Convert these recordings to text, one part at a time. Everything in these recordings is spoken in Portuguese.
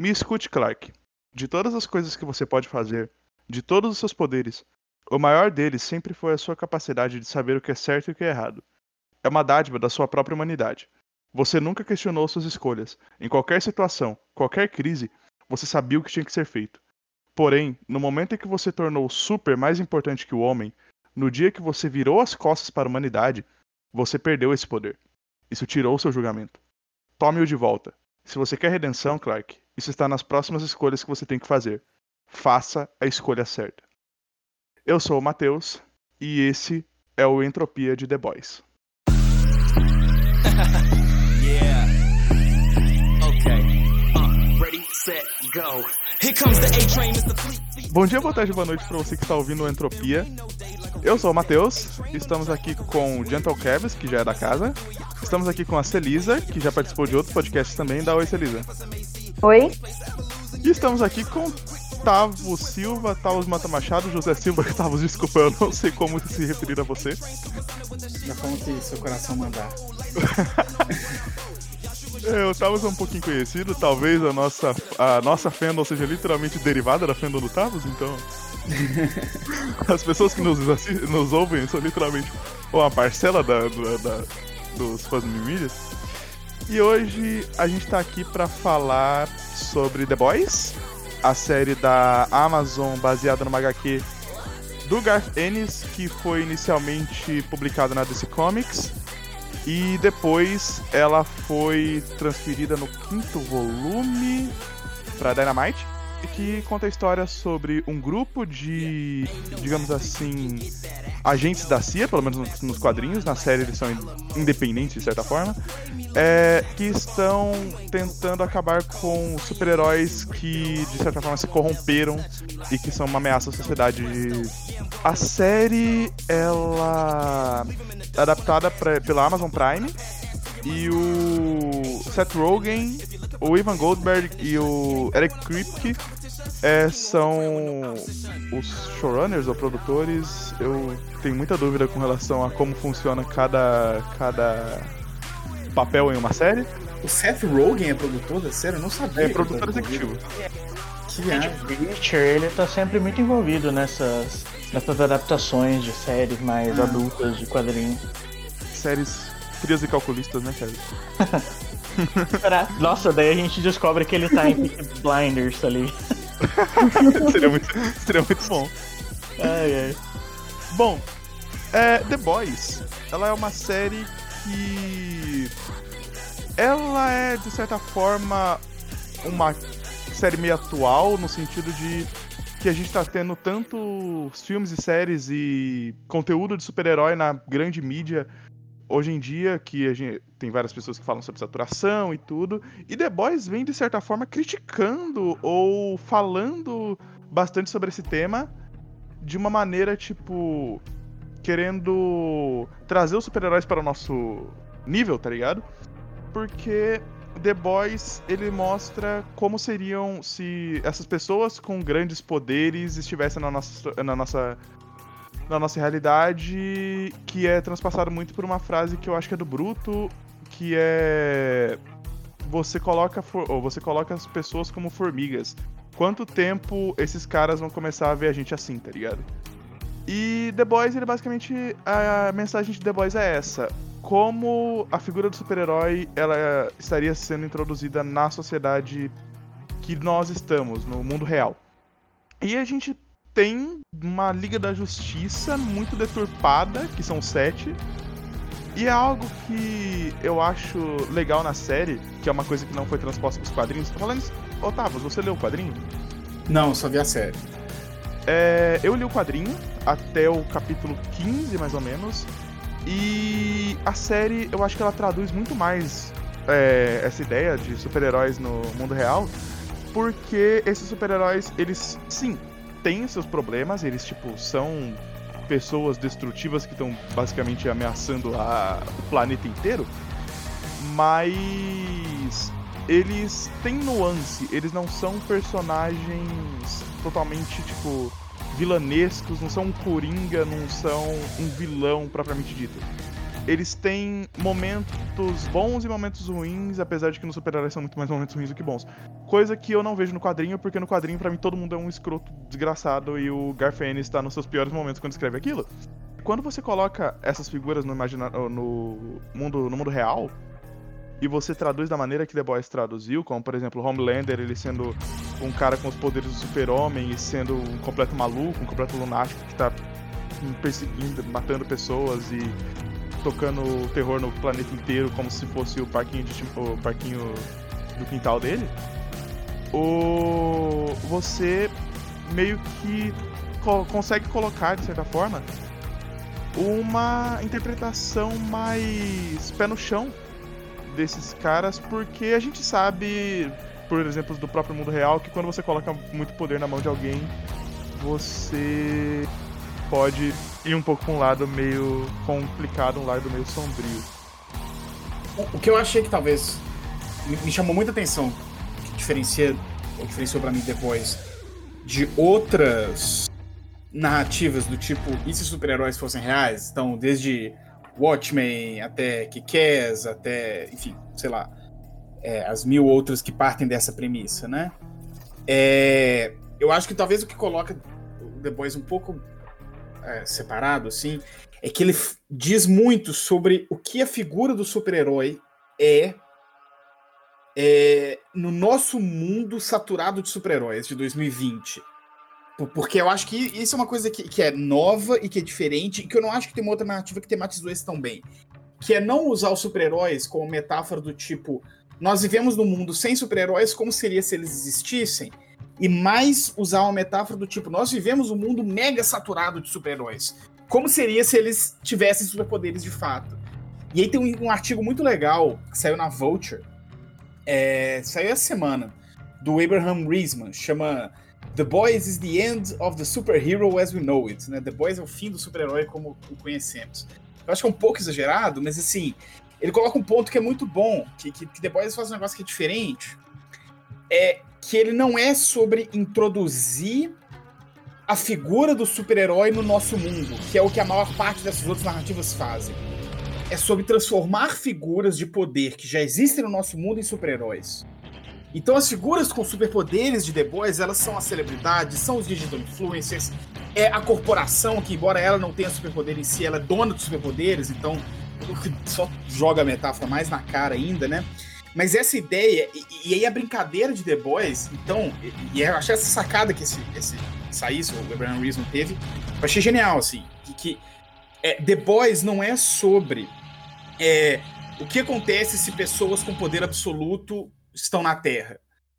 Me escute, Clark. De todas as coisas que você pode fazer, de todos os seus poderes, o maior deles sempre foi a sua capacidade de saber o que é certo e o que é errado. É uma dádiva da sua própria humanidade. Você nunca questionou suas escolhas. Em qualquer situação, qualquer crise, você sabia o que tinha que ser feito. Porém, no momento em que você tornou o super mais importante que o homem, no dia que você virou as costas para a humanidade, você perdeu esse poder. Isso tirou seu julgamento. Tome-o de volta. Se você quer redenção, Clark, isso está nas próximas escolhas que você tem que fazer. Faça a escolha certa. Eu sou o Matheus e esse é o Entropia de The Boys. Bom dia, boa tarde, boa noite para você que está ouvindo o Entropia. Eu sou o Matheus, estamos aqui com o Gentle Cabs, que já é da casa. Estamos aqui com a Celisa, que já participou de outros podcasts também. Dá oi, Celisa. Oi. E estamos aqui com Tavo Silva, Tavos Mata Machado, José Silva, Tavos, desculpa, eu não sei como se referir a você. Já como que seu coração mandar. é, o Tavos é um pouquinho conhecido, talvez a nossa, a nossa fandom seja literalmente derivada da fandom do Tavos, então. As pessoas que nos, nos ouvem são literalmente uma parcela da, da, da dos fãs mídias. E hoje a gente tá aqui para falar sobre The Boys, a série da Amazon baseada no HQ do Garth Ennis, que foi inicialmente publicada na DC Comics e depois ela foi transferida no quinto volume para Dynamite que conta a história sobre um grupo de, digamos assim, agentes da CIA, pelo menos nos quadrinhos, na série eles são independentes de certa forma, é, que estão tentando acabar com super-heróis que de certa forma se corromperam e que são uma ameaça à sociedade. A série ela é adaptada pra, pela Amazon Prime e o Seth Rogen, o Ivan Goldberg e o Eric Kripke é, são os showrunners ou produtores. Eu tenho muita dúvida com relação a como funciona cada, cada papel em uma série. O Seth Rogen é produtor da série? Eu não sabia. É produtor executivo. Que Richard, ele tá sempre muito envolvido nessas, nessas adaptações de séries mais ah. adultas de quadrinhos. Séries frias e calculistas, né, Kevin? Nossa, daí a gente descobre que ele tá em Blinders ali. seria, muito, seria muito bom. Ai, ai. Bom, é, The Boys, ela é uma série que. Ela é, de certa forma, uma série meio atual, no sentido de que a gente tá tendo tanto filmes e séries e conteúdo de super-herói na grande mídia hoje em dia, que a gente tem várias pessoas que falam sobre saturação e tudo, e The Boys vem de certa forma criticando ou falando bastante sobre esse tema de uma maneira tipo querendo trazer os super-heróis para o nosso nível, tá ligado? Porque The Boys ele mostra como seriam se essas pessoas com grandes poderes estivessem na nossa, na nossa na nossa realidade que é transpassado muito por uma frase que eu acho que é do Bruto, que é você coloca ou você coloca as pessoas como formigas. Quanto tempo esses caras vão começar a ver a gente assim, tá ligado? E The Boys, ele basicamente a mensagem de The Boys é essa: como a figura do super-herói ela estaria sendo introduzida na sociedade que nós estamos, no mundo real. E a gente tem uma Liga da Justiça muito deturpada, que são sete. E é algo que eu acho legal na série, que é uma coisa que não foi transposta pros quadrinhos. Falando isso. Otávio, você leu o quadrinho? Não, só vi a série. É, eu li o quadrinho até o capítulo 15, mais ou menos. E a série, eu acho que ela traduz muito mais é, essa ideia de super-heróis no mundo real. Porque esses super-heróis, eles, sim, têm seus problemas, eles, tipo, são pessoas destrutivas que estão basicamente ameaçando a, o planeta inteiro, mas eles têm nuance, eles não são personagens totalmente, tipo, vilanescos, não são um coringa, não são um vilão propriamente dito. Eles têm momentos bons e momentos ruins, apesar de que no Super-Heróis são muito mais momentos ruins do que bons. Coisa que eu não vejo no quadrinho, porque no quadrinho, para mim, todo mundo é um escroto desgraçado e o Garfield está nos seus piores momentos quando escreve aquilo. Quando você coloca essas figuras no, no, mundo, no mundo real, e você traduz da maneira que The Boys traduziu, como por exemplo Homelander, ele sendo um cara com os poderes do super-homem e sendo um completo maluco, um completo lunático que tá perseguindo, matando pessoas e tocando terror no planeta inteiro como se fosse o parquinho, de, o parquinho do quintal dele, o você meio que co consegue colocar de certa forma uma interpretação mais pé no chão desses caras, porque a gente sabe, por exemplos do próprio mundo real, que quando você coloca muito poder na mão de alguém, você pode ir um pouco para um lado meio complicado, um lado meio sombrio. O que eu achei que talvez me chamou muita atenção, que diferencia, ou diferenciou para mim depois, de outras narrativas do tipo, e se super-heróis fossem reais? Então, desde Watchmen até Kick-Ass, até, enfim, sei lá, é, as mil outras que partem dessa premissa, né? É, eu acho que talvez o que coloca o The Boys um pouco é, separado, assim, é que ele diz muito sobre o que a figura do super-herói é, é, no nosso mundo saturado de super-heróis de 2020. Porque eu acho que isso é uma coisa que, que é nova e que é diferente, e que eu não acho que tem uma outra narrativa que tematizou isso tão bem. Que é não usar os super-heróis como metáfora do tipo, nós vivemos num mundo sem super-heróis, como seria se eles existissem? E mais usar uma metáfora do tipo: nós vivemos um mundo mega saturado de super-heróis. Como seria se eles tivessem superpoderes de fato? E aí tem um, um, artigo muito legal que saiu na Vulture, é, saiu essa semana, do Abraham Reisman, chama The Boys is the End of the Superhero as We Know It. Né? The Boys é o fim do super-herói como o conhecemos. Eu acho que é um pouco exagerado, mas assim, ele coloca um ponto que é muito bom, que, que, que The Boys faz um negócio que é diferente. É que ele não é sobre introduzir a figura do super-herói no nosso mundo, que é o que a maior parte dessas outras narrativas fazem. É sobre transformar figuras de poder que já existem no nosso mundo em super-heróis. Então as figuras com superpoderes de The Boys, elas são as celebridades, são os digital influencers, é a corporação que, embora ela não tenha superpoder em si, ela é dona dos superpoderes, então só joga a metáfora mais na cara ainda, né? Mas essa ideia, e, e, aí a brincadeira de The Boys, então, e, e eu achei essa sacada que esse, esse saísse, o Abraham Reason teve, eu achei genial, assim, que, que é, The Boys não é sobre é, o que acontece se pessoas com poder absoluto estão na Terra,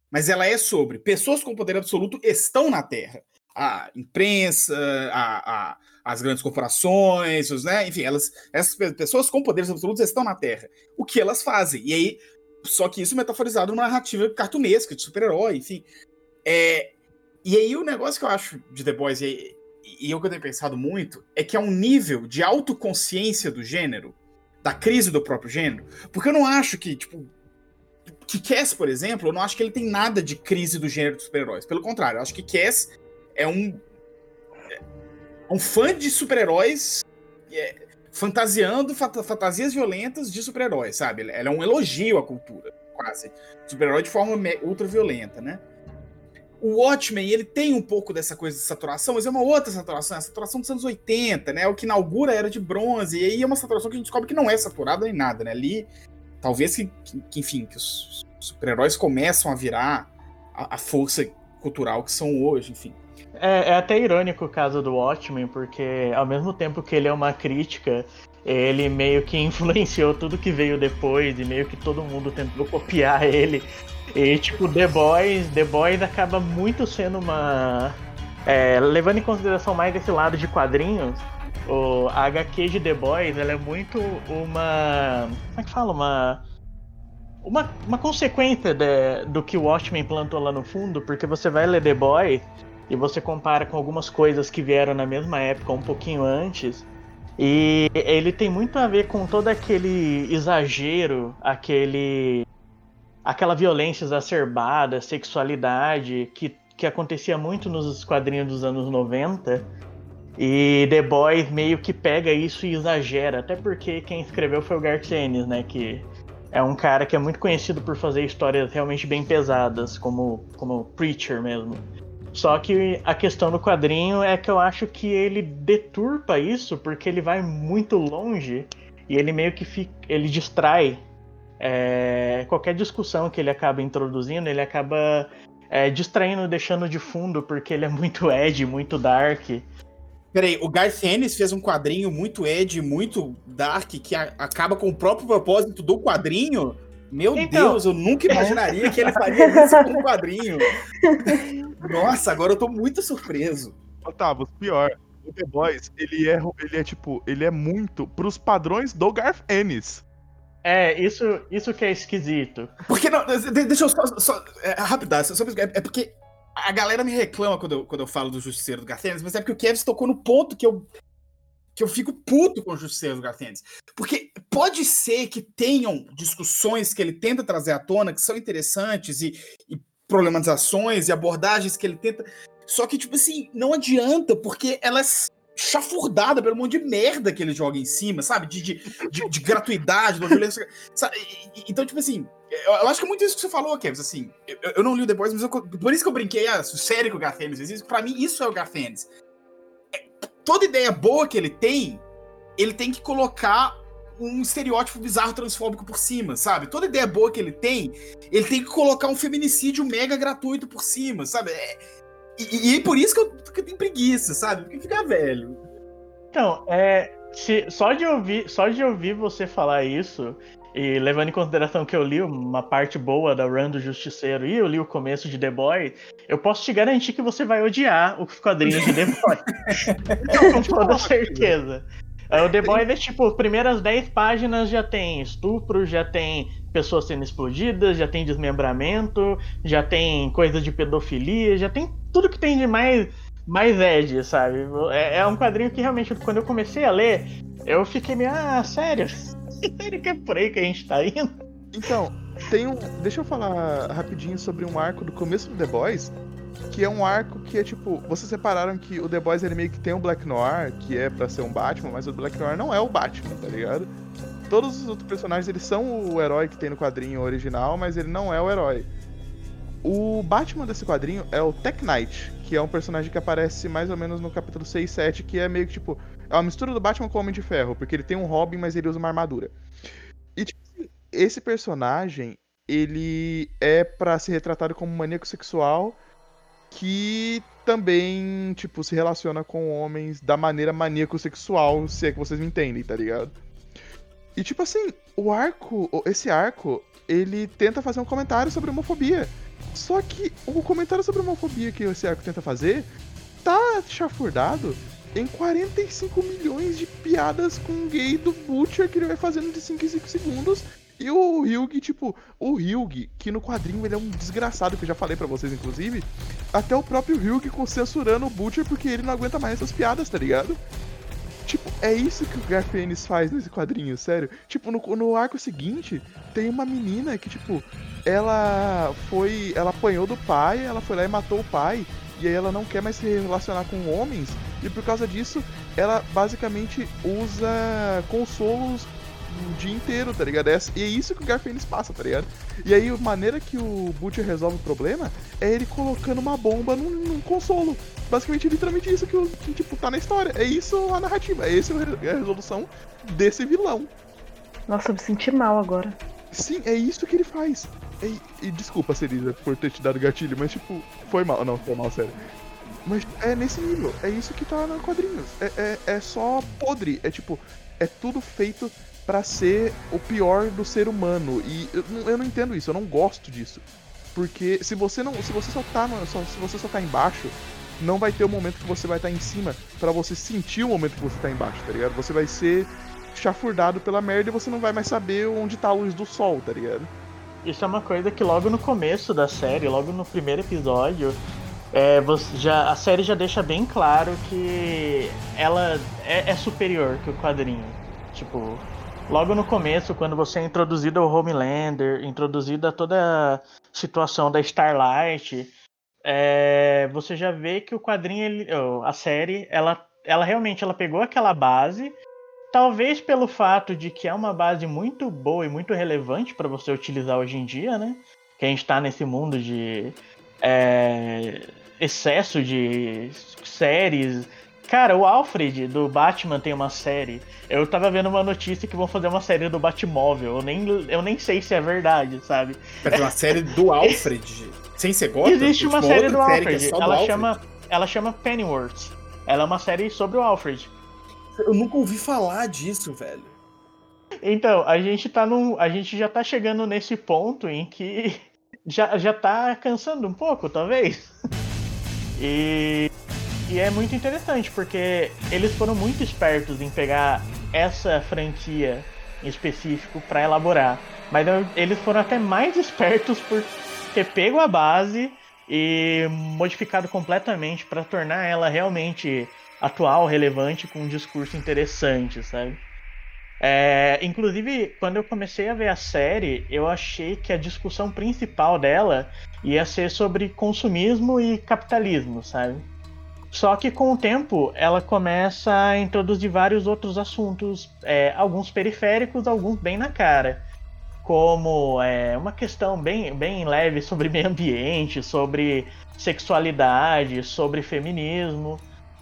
mas ela é sobre pessoas com poder absoluto estão na Terra. A imprensa, a, a as grandes corporações, os, né? enfim, elas, essas pessoas com poderes absolutos estão na Terra. O que elas fazem? E aí só que isso metaforizado numa narrativa cartunesca, de super-herói, enfim. É, e aí o negócio que eu acho de The Boys, e, e eu que eu tenho pensado muito, é que é um nível de autoconsciência do gênero, da crise do próprio gênero, porque eu não acho que, tipo, que Cass, por exemplo, eu não acho que ele tem nada de crise do gênero dos super-heróis. Pelo contrário, eu acho que Cass é um é um fã de super-heróis é, fantasiando fantasias violentas de super-heróis, sabe? Ela é um elogio à cultura, quase. Super-herói de forma ultra violenta, né? O Watchmen, ele tem um pouco dessa coisa de saturação, mas é uma outra saturação, é a saturação dos anos 80, né? O que inaugura era de bronze, e aí é uma saturação que a gente descobre que não é saturada nem nada, né? Ali, talvez que, que enfim, que os super-heróis começam a virar a, a força cultural que são hoje, enfim. É, é, até irônico o caso do Watchmen, porque ao mesmo tempo que ele é uma crítica, ele meio que influenciou tudo que veio depois e meio que todo mundo tentou copiar ele. E tipo, The Boys, The Boys acaba muito sendo uma. É, levando em consideração mais esse lado de quadrinhos, o, a HQ de The Boys ela é muito uma. Como é que fala? Uma. Uma, uma consequência de, do que o Watchmen plantou lá no fundo, porque você vai ler The Boys e você compara com algumas coisas que vieram na mesma época, um pouquinho antes, e ele tem muito a ver com todo aquele exagero, aquele aquela violência exacerbada, sexualidade que, que acontecia muito nos quadrinhos dos anos 90. E The Boys meio que pega isso e exagera, até porque quem escreveu foi o Garth Ennis, né, que é um cara que é muito conhecido por fazer histórias realmente bem pesadas, como como Preacher mesmo. Só que a questão do quadrinho é que eu acho que ele deturpa isso porque ele vai muito longe e ele meio que fica, ele distrai é, qualquer discussão que ele acaba introduzindo, ele acaba é, distraindo, deixando de fundo porque ele é muito Ed, muito dark. Peraí, o Garth Ennis fez um quadrinho muito Ed, muito dark, que a, acaba com o próprio propósito do quadrinho? Meu então, Deus, eu nunca imaginaria que ele faria isso com um quadrinho. Nossa, agora eu tô muito surpreso. Otávio, pior, o The Boys, ele é, ele é tipo, ele é muito pros padrões do Garth Ennis. É, isso, isso que é esquisito. Porque não, deixa eu só, só é, rapidão, só, é, é porque a galera me reclama quando eu, quando eu falo do Justiceiro do Garth Ennis, mas é porque o Kevin tocou no ponto que eu que eu fico puto com o Justiceiro do Garth Ennis. Porque pode ser que tenham discussões que ele tenta trazer à tona que são interessantes e, e problematizações e abordagens que ele tenta. Só que, tipo assim, não adianta, porque elas chafurdada pelo monte de merda que ele joga em cima, sabe? De, de, de, de gratuidade, da violência. Sabe? Então, tipo assim, eu, acho que é muito isso que você falou, Kevin. Assim, eu, eu não li o Boys, mas eu, por isso que eu brinquei, ah, sério que o isso. Pra mim, isso é o Garth Ennis. É, toda ideia boa que ele tem, ele tem que colocar um estereótipo bizarro transfóbico por cima, sabe? Toda ideia boa que ele tem, ele tem que colocar um feminicídio mega gratuito por cima, sabe? É, e, e, por isso que eu, que eu tenho preguiça, sabe? Porque fica velho. Então, é, se, só, de ouvir, só de ouvir você falar isso, e levando em consideração que eu li uma parte boa da Run do Justiceiro e eu li o começo de The Boy, eu posso te garantir que você vai odiar os quadrinhos de The Boy. Com toda certeza. O The Boy é tipo, primeiras 10 páginas já tem estupro, já tem pessoas sendo explodidas, já tem desmembramento, já tem coisa de pedofilia, já tem tudo que tem de mais, mais edge, sabe? É, é um quadrinho que realmente, quando eu comecei a ler, eu fiquei meio, ah, sério? sério que é por aí que a gente tá indo? Então, tem um. Deixa eu falar rapidinho sobre um arco do começo do The Boys. Que é um arco que é tipo. Vocês separaram que o The Boys ele meio que tem um Black Noir, que é para ser um Batman, mas o Black Noir não é o Batman, tá ligado? Todos os outros personagens eles são o herói que tem no quadrinho original, mas ele não é o herói. O Batman desse quadrinho é o Tech Knight, que é um personagem que aparece mais ou menos no capítulo 6 e 7, que é meio que tipo. É uma mistura do Batman com o Homem de Ferro, porque ele tem um Robin, mas ele usa uma armadura. E tipo, esse personagem, ele é para ser retratado como maníaco sexual que também, tipo, se relaciona com homens da maneira maníaco sexual, se é que vocês me entendem, tá ligado? E tipo assim, o arco, esse arco, ele tenta fazer um comentário sobre homofobia. Só que o comentário sobre homofobia que esse arco tenta fazer tá chafurdado em 45 milhões de piadas com um gay do Butcher que ele vai fazendo de 5 em 5 segundos. E o Hyug, tipo, o Hyug, que no quadrinho ele é um desgraçado, que eu já falei para vocês, inclusive. Até o próprio Hyug censurando o Butcher porque ele não aguenta mais essas piadas, tá ligado? Tipo, é isso que o Garth Ennis faz nesse quadrinho, sério. Tipo, no, no arco seguinte, tem uma menina que, tipo, ela foi. Ela apanhou do pai, ela foi lá e matou o pai. E aí ela não quer mais se relacionar com homens. E por causa disso, ela basicamente usa consolos o dia inteiro, tá ligado? E é isso que o Garfênis passa, tá ligado? E aí a maneira que o Butcher resolve o problema é ele colocando uma bomba num, num consolo. Basicamente, literalmente isso que, que, tipo, tá na história. É isso a narrativa, é essa a resolução desse vilão. Nossa, eu me senti mal agora. Sim, é isso que ele faz. E, e desculpa, Cerisa, por ter te dado gatilho, mas tipo, foi mal. Não, foi mal, sério. Mas é nesse nível, é isso que tá nos quadrinhos. É, é, é só podre, é tipo, é tudo feito para ser o pior do ser humano. E eu, eu, não entendo isso, eu não gosto disso. Porque se você não. Se você só tá. No, se você só tá embaixo, não vai ter o momento que você vai estar tá em cima para você sentir o momento que você tá embaixo, tá ligado? Você vai ser chafurdado pela merda e você não vai mais saber onde tá a luz do sol, tá ligado? Isso é uma coisa que logo no começo da série, logo no primeiro episódio, é, você já, a série já deixa bem claro que ela é, é, superior que o quadrinho. Tipo, logo no começo, quando você é introduzido ao Homelander, introduzida toda a situação da Starlight, é, você já vê que o quadrinho, ele, a série, ela ela realmente ela pegou aquela base, talvez pelo fato de que é uma base muito boa e muito relevante para você utilizar hoje em dia, né? Que a gente está nesse mundo de é, excesso de séries. Cara, o Alfred do Batman tem uma série. Eu tava vendo uma notícia que vão fazer uma série do Batmóvel. Eu nem, eu nem sei se é verdade, sabe? Mas uma série do Alfred, sem ser Gotham? Existe uma Tipo, série do série é Alfred. do ela, Alfred? chama, ela chama Pennyworth. Ela é uma série sobre o Alfred. Eu nunca ouvi falar disso, velho. Então, a gente tá num. A gente já tá chegando nesse ponto em que já, já tá cansando um pouco, talvez. E, e é muito interessante, porque eles foram muito espertos em pegar essa franquia em específico para elaborar. Mas eles foram até mais espertos por ter pego a base e modificado completamente para tornar ela realmente atual, relevante, com um discurso interessante, sabe? É, inclusive, quando eu comecei a ver a série, eu achei que a discussão principal dela ia ser sobre consumismo e capitalismo, sabe? Só que com o tempo ela começa a introduzir vários outros assuntos, é, alguns periféricos, alguns bem na cara. Como é, uma questão bem, bem leve sobre meio ambiente, sobre sexualidade, sobre feminismo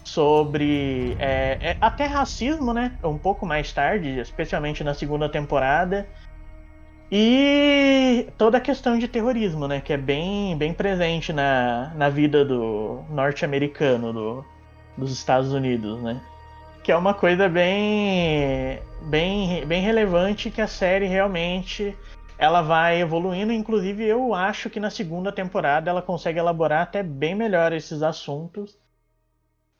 sobre é, é, até racismo, né? Um pouco mais tarde, especialmente na segunda temporada. E toda a questão de terrorismo, né? Que é bem, bem presente na, na vida do norte-americano, do, dos Estados Unidos, né? Que é uma coisa bem, bem, bem relevante que a série realmente ela vai evoluindo. Inclusive, eu acho que na segunda temporada ela consegue elaborar até bem melhor esses assuntos.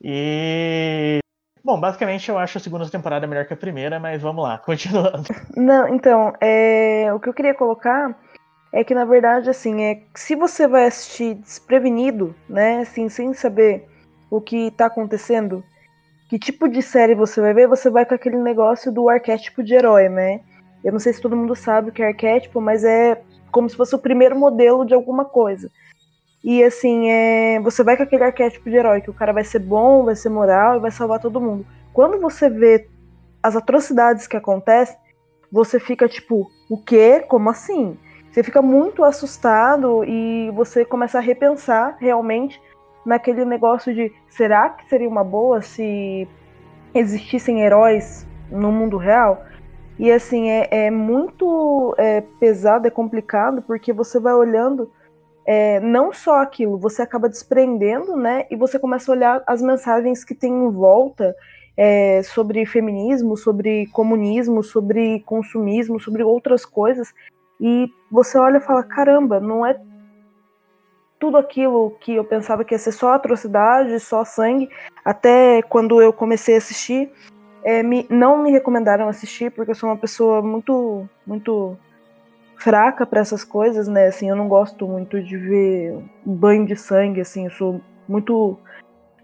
E. Bom, basicamente eu acho a segunda temporada melhor que a primeira, mas vamos lá, continuando. Não, então, é, o que eu queria colocar é que, na verdade, assim, é se você vai assistir desprevenido, né, assim, sem saber o que tá acontecendo, que tipo de série você vai ver, você vai com aquele negócio do arquétipo de herói, né? Eu não sei se todo mundo sabe o que é arquétipo, mas é como se fosse o primeiro modelo de alguma coisa. E assim, é, você vai com aquele arquétipo de herói, que o cara vai ser bom, vai ser moral e vai salvar todo mundo. Quando você vê as atrocidades que acontecem, você fica tipo, o quê? Como assim? Você fica muito assustado e você começa a repensar realmente naquele negócio de será que seria uma boa se existissem heróis no mundo real? E assim, é, é muito é, pesado, é complicado, porque você vai olhando é, não só aquilo, você acaba desprendendo, né? E você começa a olhar as mensagens que tem em volta é, sobre feminismo, sobre comunismo, sobre consumismo, sobre outras coisas. E você olha e fala: caramba, não é tudo aquilo que eu pensava que ia ser só atrocidade, só sangue. Até quando eu comecei a assistir, é, me, não me recomendaram assistir porque eu sou uma pessoa muito, muito fraca para essas coisas, né? Assim, eu não gosto muito de ver banho de sangue, assim, eu sou muito.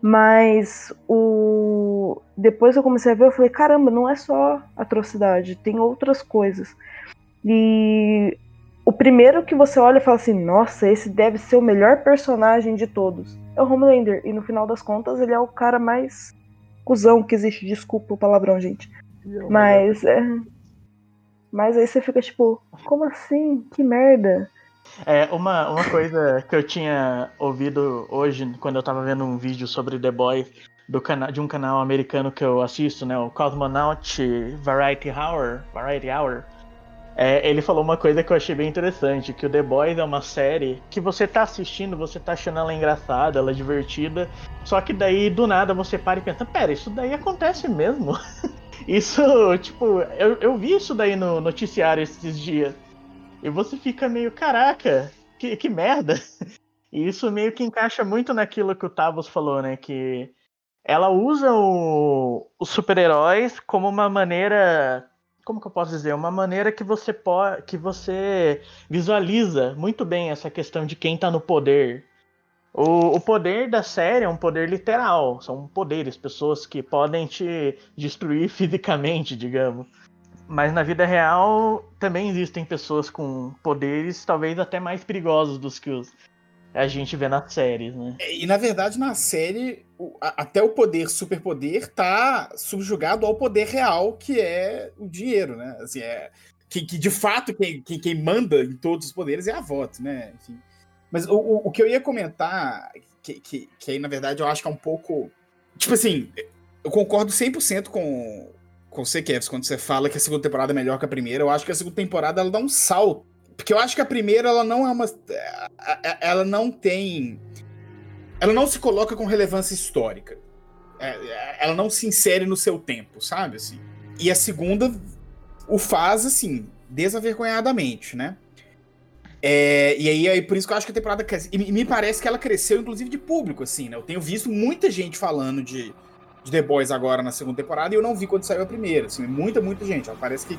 Mas o depois eu comecei a ver, eu falei, caramba, não é só atrocidade, tem outras coisas. E o primeiro que você olha e fala assim, nossa, esse deve ser o melhor personagem de todos. É o Homelander. E no final das contas, ele é o cara mais cuzão que existe. Desculpa o palavrão, gente. Mas é. Mas aí você fica tipo, como assim? Que merda. É, uma, uma coisa que eu tinha ouvido hoje, quando eu tava vendo um vídeo sobre The Boys, do cana de um canal americano que eu assisto, né? O Cosmonaut Variety Hour. Variety Hour. É, ele falou uma coisa que eu achei bem interessante, que o The Boys é uma série que você tá assistindo, você tá achando ela engraçada, ela é divertida, só que daí do nada você para e pensa, pera, isso daí acontece mesmo? isso, tipo, eu, eu vi isso daí no noticiário esses dias. E você fica meio, caraca, que, que merda. E isso meio que encaixa muito naquilo que o Tavos falou, né? Que ela usa o, os super-heróis como uma maneira como que eu posso dizer, uma maneira que você pode, que você visualiza muito bem essa questão de quem tá no poder. O, o poder da série é um poder literal, são poderes, pessoas que podem te destruir fisicamente, digamos. Mas na vida real também existem pessoas com poderes talvez até mais perigosos dos que os a gente vê nas séries, né? É, e na verdade, na série, o, a, até o poder superpoder tá subjugado ao poder real, que é o dinheiro, né? Assim, é, que, que de fato quem, quem, quem, manda em todos os poderes é a voto, né? Enfim. Mas o, o, o que eu ia comentar, que, que, que aí na verdade eu acho que é um pouco. Tipo assim, eu concordo 100% com, com você, Kevs, quando você fala que a segunda temporada é melhor que a primeira. Eu acho que a segunda temporada ela dá um salto porque eu acho que a primeira, ela não é uma. Ela não tem. Ela não se coloca com relevância histórica. É, ela não se insere no seu tempo, sabe? Assim. E a segunda o faz, assim, desavergonhadamente, né? É, e aí, aí, por isso que eu acho que a temporada cresce. E me parece que ela cresceu, inclusive, de público, assim, né? Eu tenho visto muita gente falando de, de The Boys agora na segunda temporada e eu não vi quando saiu a primeira, assim, muita, muita gente. Ela parece que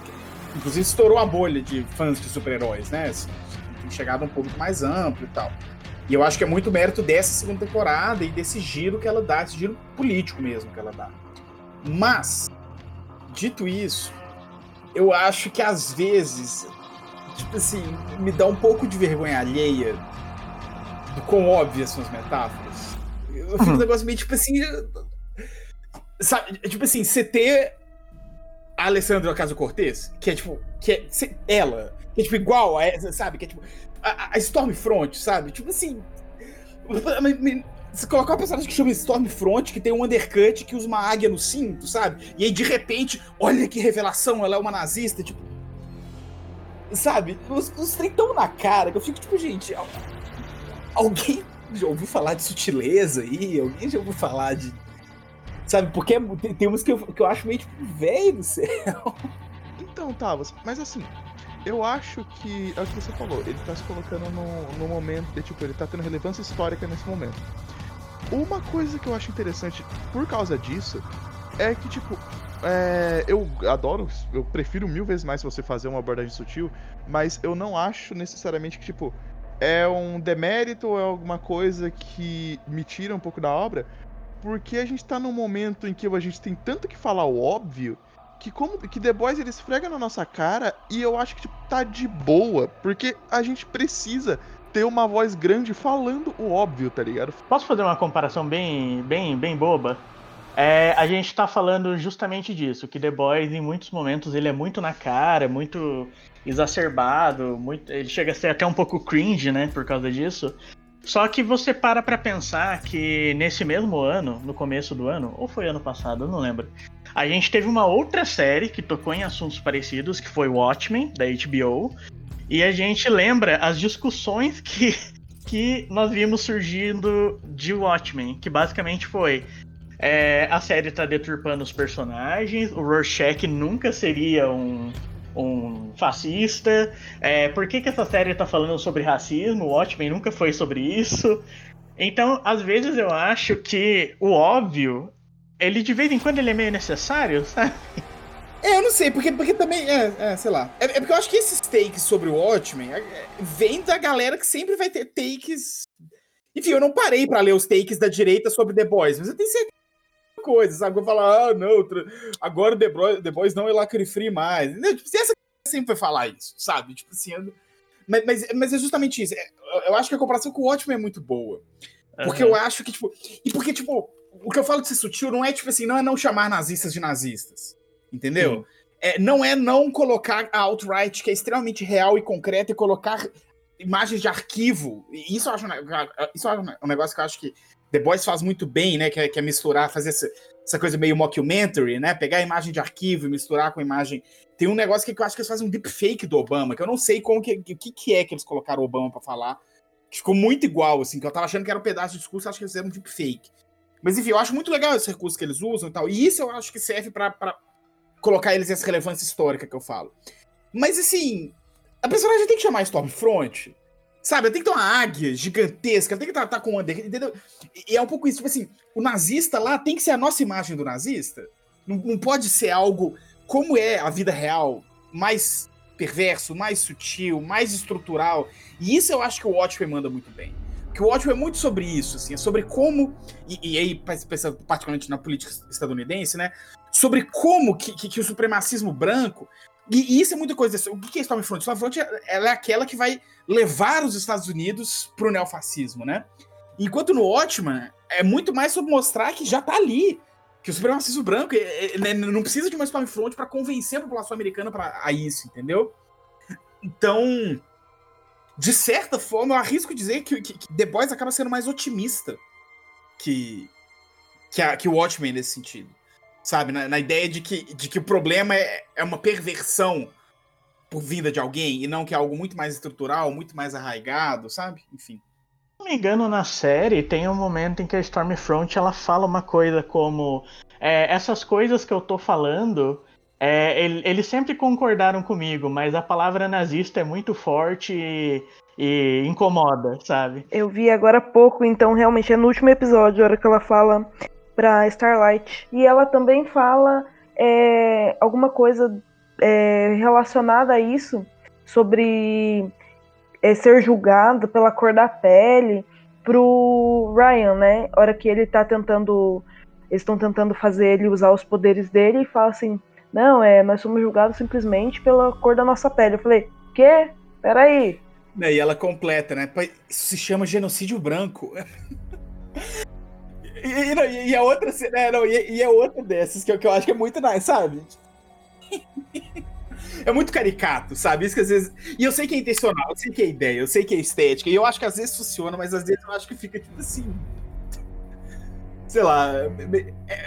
Inclusive estourou a bolha de fãs de super-heróis, né? Assim, tem chegado a um público mais amplo e tal. E eu acho que é muito mérito dessa segunda temporada e desse giro que ela dá, esse giro político mesmo que ela dá. Mas, dito isso, eu acho que às vezes, tipo assim, me dá um pouco de vergonha alheia do quão óbvias são as metáforas. Eu fico um negócio meio tipo assim. Sabe, tipo assim, você ter a Alessandra Ocasio-Cortez, que é tipo, que é ela, que é tipo igual a essa, sabe? Que é tipo, a, a Stormfront, sabe? Tipo assim. Você colocar uma personagem que chama Stormfront, que tem um undercut, que usa uma águia no cinto, sabe? E aí, de repente, olha que revelação, ela é uma nazista, tipo. Sabe? Os, os trem tão na cara que eu fico tipo, gente. Alguém já ouviu falar de sutileza aí? Alguém já ouviu falar de Sabe? Porque é tem, tem umas que eu, que eu acho meio tipo, velho do céu. Então, Tavas, mas assim, eu acho que é o que você falou, ele tá se colocando no, no momento, de, tipo, ele tá tendo relevância histórica nesse momento. Uma coisa que eu acho interessante por causa disso é que, tipo, é, eu adoro, eu prefiro mil vezes mais você fazer uma abordagem sutil, mas eu não acho necessariamente que, tipo, é um demérito ou é alguma coisa que me tira um pouco da obra, porque a gente tá num momento em que a gente tem tanto que falar o óbvio que como que The Boys ele esfrega na nossa cara e eu acho que tipo, tá de boa, porque a gente precisa ter uma voz grande falando o óbvio, tá ligado? Posso fazer uma comparação bem bem bem boba? É, a gente tá falando justamente disso, que The Boys em muitos momentos ele é muito na cara, muito exacerbado, muito, ele chega a ser até um pouco cringe, né, por causa disso. Só que você para pra pensar que nesse mesmo ano, no começo do ano, ou foi ano passado, eu não lembro, a gente teve uma outra série que tocou em assuntos parecidos, que foi Watchmen, da HBO, e a gente lembra as discussões que, que nós vimos surgindo de Watchmen, que basicamente foi é, a série tá deturpando os personagens, o Rorschach nunca seria um, um fascista. É, por que, que essa série tá falando sobre racismo? O Watchmen nunca foi sobre isso. Então, às vezes eu acho que o óbvio, ele de vez em quando ele é meio necessário, sabe? É, eu não sei, porque, porque também, é, é sei lá. É, é, porque eu acho que esses takes sobre o Watchmen é, é, vem da galera que sempre vai ter takes. Enfim, eu não parei para ler os takes da direita sobre The Boys, mas eu tenho certeza coisa, sabe? Eu falar, ah, não, agora The Boys, The Boys não é lacre free mais. Tipo, se essa sempre vai falar isso, sabe? Tipo assim, mas, mas, mas, é justamente isso. É, eu acho que a comparação com o Watchmen é muito boa. Porque uhum. eu acho que, tipo. E porque, tipo, o que eu falo de ser sutil não é, tipo assim, não é não chamar nazistas de nazistas. Entendeu? É, não é não colocar a outright, que é extremamente real e concreta, e colocar imagens de arquivo. Isso eu acho, isso é um negócio que eu acho que The Boys faz muito bem, né? Que é, que é misturar, fazer essa, essa, coisa meio mockumentary, né? Pegar a imagem de arquivo e misturar com a imagem. Tem um negócio que eu acho que eles fazem um deepfake do Obama, que eu não sei como que, o que, que é que eles colocaram o Obama para falar. Que ficou muito igual, assim, que eu tava achando que era um pedaço de discurso, acho que eles fizeram um deepfake. Mas enfim, eu acho muito legal esse recurso que eles usam e tal. E isso eu acho que serve para colocar eles nessa relevância histórica que eu falo. Mas assim, a personagem tem que chamar Stormfront. Sabe, tem que ter uma águia gigantesca, tem que tratar com under, entendeu? E é um pouco isso, tipo assim, o nazista lá tem que ser a nossa imagem do nazista. Não, não pode ser algo como é a vida real, mais perverso, mais sutil, mais estrutural. E isso eu acho que o Watchmen manda muito bem. Porque o Watchmen é muito sobre isso, assim, é sobre como, e, e aí, pensando particularmente na política estadunidense, né? Sobre como que, que, que o supremacismo branco E, isso é muita coisa. O que é Stormfront? Stormfront ela é aquela que vai levar os Estados Unidos pro neofascismo, né? Enquanto no Watchman é muito mais sobre mostrar que já tá ali. Que o supremacismo branco é, é, né, não precisa de uma Stormfront para convencer a população americana pra, a isso, entendeu? Então, de certa forma, eu arrisco dizer que, que, que The Boys acaba sendo mais otimista que, que, a, que o Watchmen nesse sentido. Sabe? Na, na, ideia de que, de que o problema é, é uma perversão por vinda de alguém e não que é algo muito mais estrutural, muito mais arraigado, sabe? Enfim. Se não me engano, na série tem um momento em que a Stormfront ela fala uma coisa como é, essas coisas que eu tô falando é, eles sempre concordaram comigo, mas a palavra nazista é muito forte e, e, incomoda, sabe? Eu vi agora há pouco, então realmente é no último episódio, a hora que ela fala pra Starlight. E ela também fala é, alguma coisa é, relacionada a isso, sobre é, ser julgado pela cor da pele, pro Ryan, né? A hora que ele tá tentando. Eles estão tentando fazer ele usar os poderes dele e fala assim não, é, nós somos julgados simplesmente pela cor da nossa pele. Eu falei, quê? Peraí. E ela completa, né? Isso se chama genocídio branco. e, e, e, a outra, né, não, e, e é outra dessas que eu, que eu acho que é muito nice, sabe? é muito caricato, sabe? Isso que às vezes. E eu sei que é intencional, eu sei que é ideia, eu sei que é estética, e eu acho que às vezes funciona, mas às vezes eu acho que fica tipo assim. Sei lá.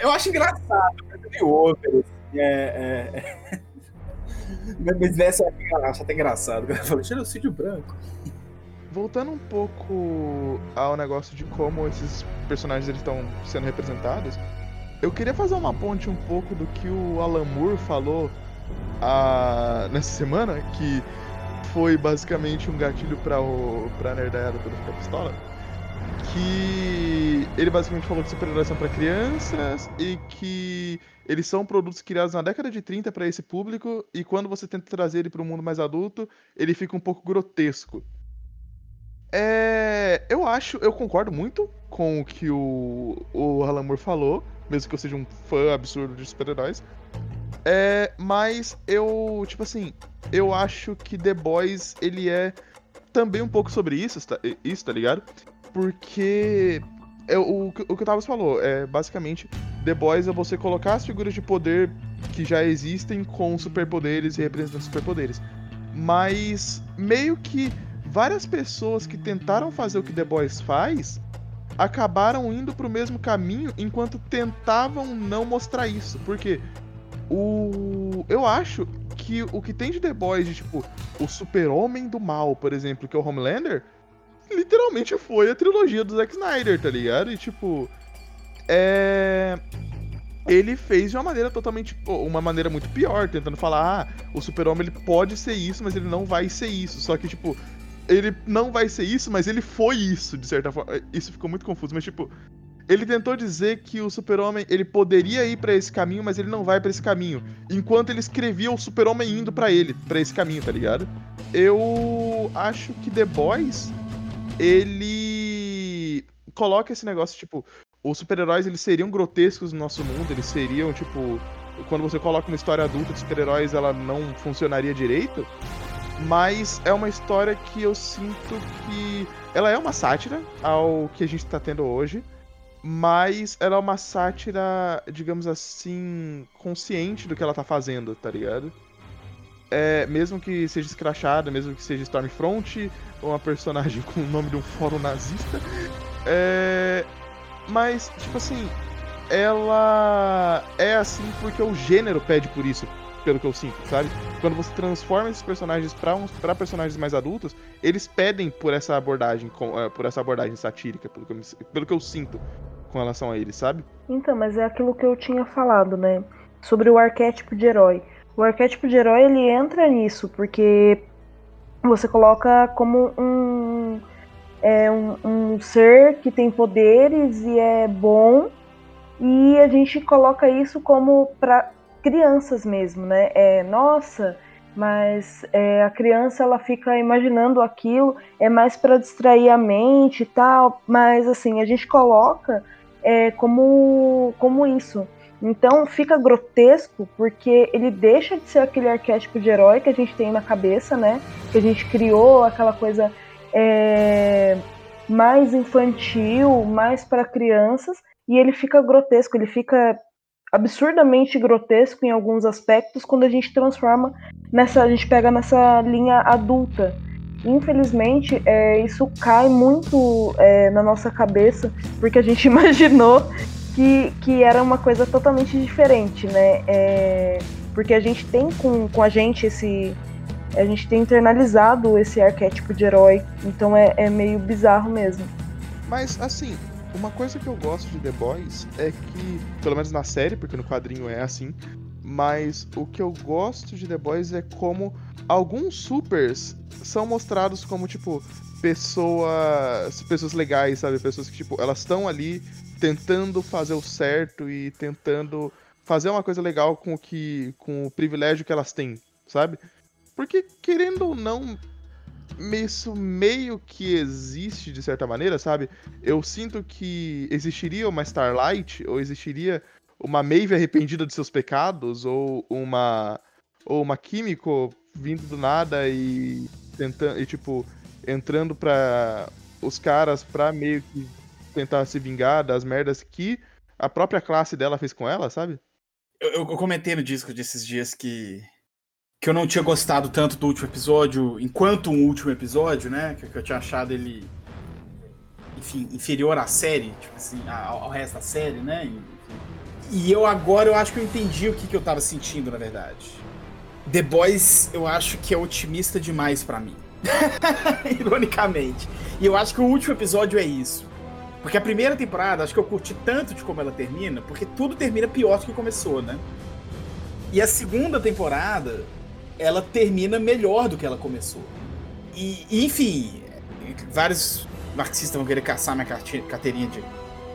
Eu acho engraçado, mas é meio over, assim. É, é... Mas nessa eu acho até engraçado. O cara falou, genocídio branco. Voltando um pouco ao negócio de como esses personagens estão sendo representados, eu queria fazer uma ponte um pouco do que o Alan Moore falou a... nessa semana, que foi basicamente um gatilho para o pra nerdada toda ficar pistola que ele basicamente falou que super-heróis são para crianças e que eles são produtos criados na década de 30 para esse público e quando você tenta trazer ele para um mundo mais adulto, ele fica um pouco grotesco. É, eu acho, eu concordo muito com o que o, o Alan Moore falou, mesmo que eu seja um fã absurdo de super-heróis. É, mas eu, tipo assim, eu acho que The Boys, ele é também um pouco sobre isso, tá, isso, tá ligado? porque é, o, o que o Tavis falou é basicamente The Boys é você colocar as figuras de poder que já existem com superpoderes e representando superpoderes. Mas meio que várias pessoas que tentaram fazer o que The Boys faz acabaram indo para o mesmo caminho enquanto tentavam não mostrar isso. Porque o eu acho que o que tem de The Boys de tipo o super-homem do mal, por exemplo, que é o Homelander, literalmente foi a trilogia do Zack Snyder, tá ligado? E tipo. É. Ele fez de uma maneira totalmente. Uma maneira muito pior, tentando falar, ah, o super-homem ele pode ser isso, mas ele não vai ser isso. Só que, tipo, ele não vai ser isso, mas ele foi isso, de certa forma. Isso ficou muito confuso, mas tipo. Ele tentou dizer que o Super-Homem ele poderia ir para esse caminho, mas ele não vai para esse caminho. Enquanto ele escrevia o Super-Homem indo para ele, para esse caminho, tá ligado? Eu acho que The Boys ele coloca esse negócio, tipo, os super-heróis eles seriam grotescos no nosso mundo, eles seriam, tipo, quando você coloca uma história adulta de super-heróis, ela não funcionaria direito. Mas é uma história que eu sinto que ela é uma sátira ao que a gente está tendo hoje, mas ela é uma sátira, digamos assim, consciente do que ela tá fazendo, tá ligado? é, mesmo que seja escrachada, mesmo que seja Stormfront, ou uma personagem com o nome de um fórum nazista. É, mas, tipo assim, ela é assim porque o gênero pede por isso, pelo que eu sinto, sabe? Quando você transforma esses personagens para pra personagens mais adultos, eles pedem por essa abordagem, uh, por essa abordagem satírica, pelo que, eu, pelo que eu sinto com relação a eles, sabe? Então, mas é aquilo que eu tinha falado, né? Sobre o arquétipo de herói. O arquétipo de herói ele entra nisso, porque você coloca como um, é, um, um ser que tem poderes e é bom, e a gente coloca isso como para crianças mesmo, né? É, nossa, mas é, a criança ela fica imaginando aquilo, é mais para distrair a mente e tal, mas assim, a gente coloca é, como, como isso. Então fica grotesco porque ele deixa de ser aquele arquétipo de herói que a gente tem na cabeça, né? Que a gente criou aquela coisa é, mais infantil, mais para crianças, e ele fica grotesco, ele fica absurdamente grotesco em alguns aspectos quando a gente transforma nessa, a gente pega nessa linha adulta. Infelizmente, é, isso cai muito é, na nossa cabeça, porque a gente imaginou que, que era uma coisa totalmente diferente, né? É, porque a gente tem com, com a gente esse. A gente tem internalizado esse arquétipo de herói, então é, é meio bizarro mesmo. Mas, assim, uma coisa que eu gosto de The Boys é que, pelo menos na série, porque no quadrinho é assim, mas o que eu gosto de The Boys é como alguns supers são mostrados como, tipo, pessoas pessoas legais, sabe? Pessoas que, tipo, elas estão ali tentando fazer o certo e tentando fazer uma coisa legal com o que com o privilégio que elas têm, sabe? Porque querendo ou não, isso meio que existe de certa maneira, sabe? Eu sinto que existiria uma Starlight ou existiria uma Maeve arrependida de seus pecados ou uma ou uma Químico vindo do nada e tentando e tipo entrando para os caras pra meio que tentar se vingar das merdas que a própria classe dela fez com ela, sabe? Eu, eu comentei no disco desses dias que que eu não tinha gostado tanto do último episódio, enquanto um último episódio, né? Que, que eu tinha achado ele, enfim, inferior à série, tipo assim, ao, ao resto da série, né? E, e, eu agora eu acho que eu entendi o que, que eu tava sentindo, na verdade. The Boys, eu acho que é otimista demais para mim. Ironicamente. E eu acho que o último episódio é isso. Porque a primeira temporada, acho que eu curti tanto de como ela termina, porque tudo termina pior do que começou, né? E a segunda temporada, ela termina melhor do que ela começou. E, enfim, vários marxistas vão querer caçar minha carteirinha de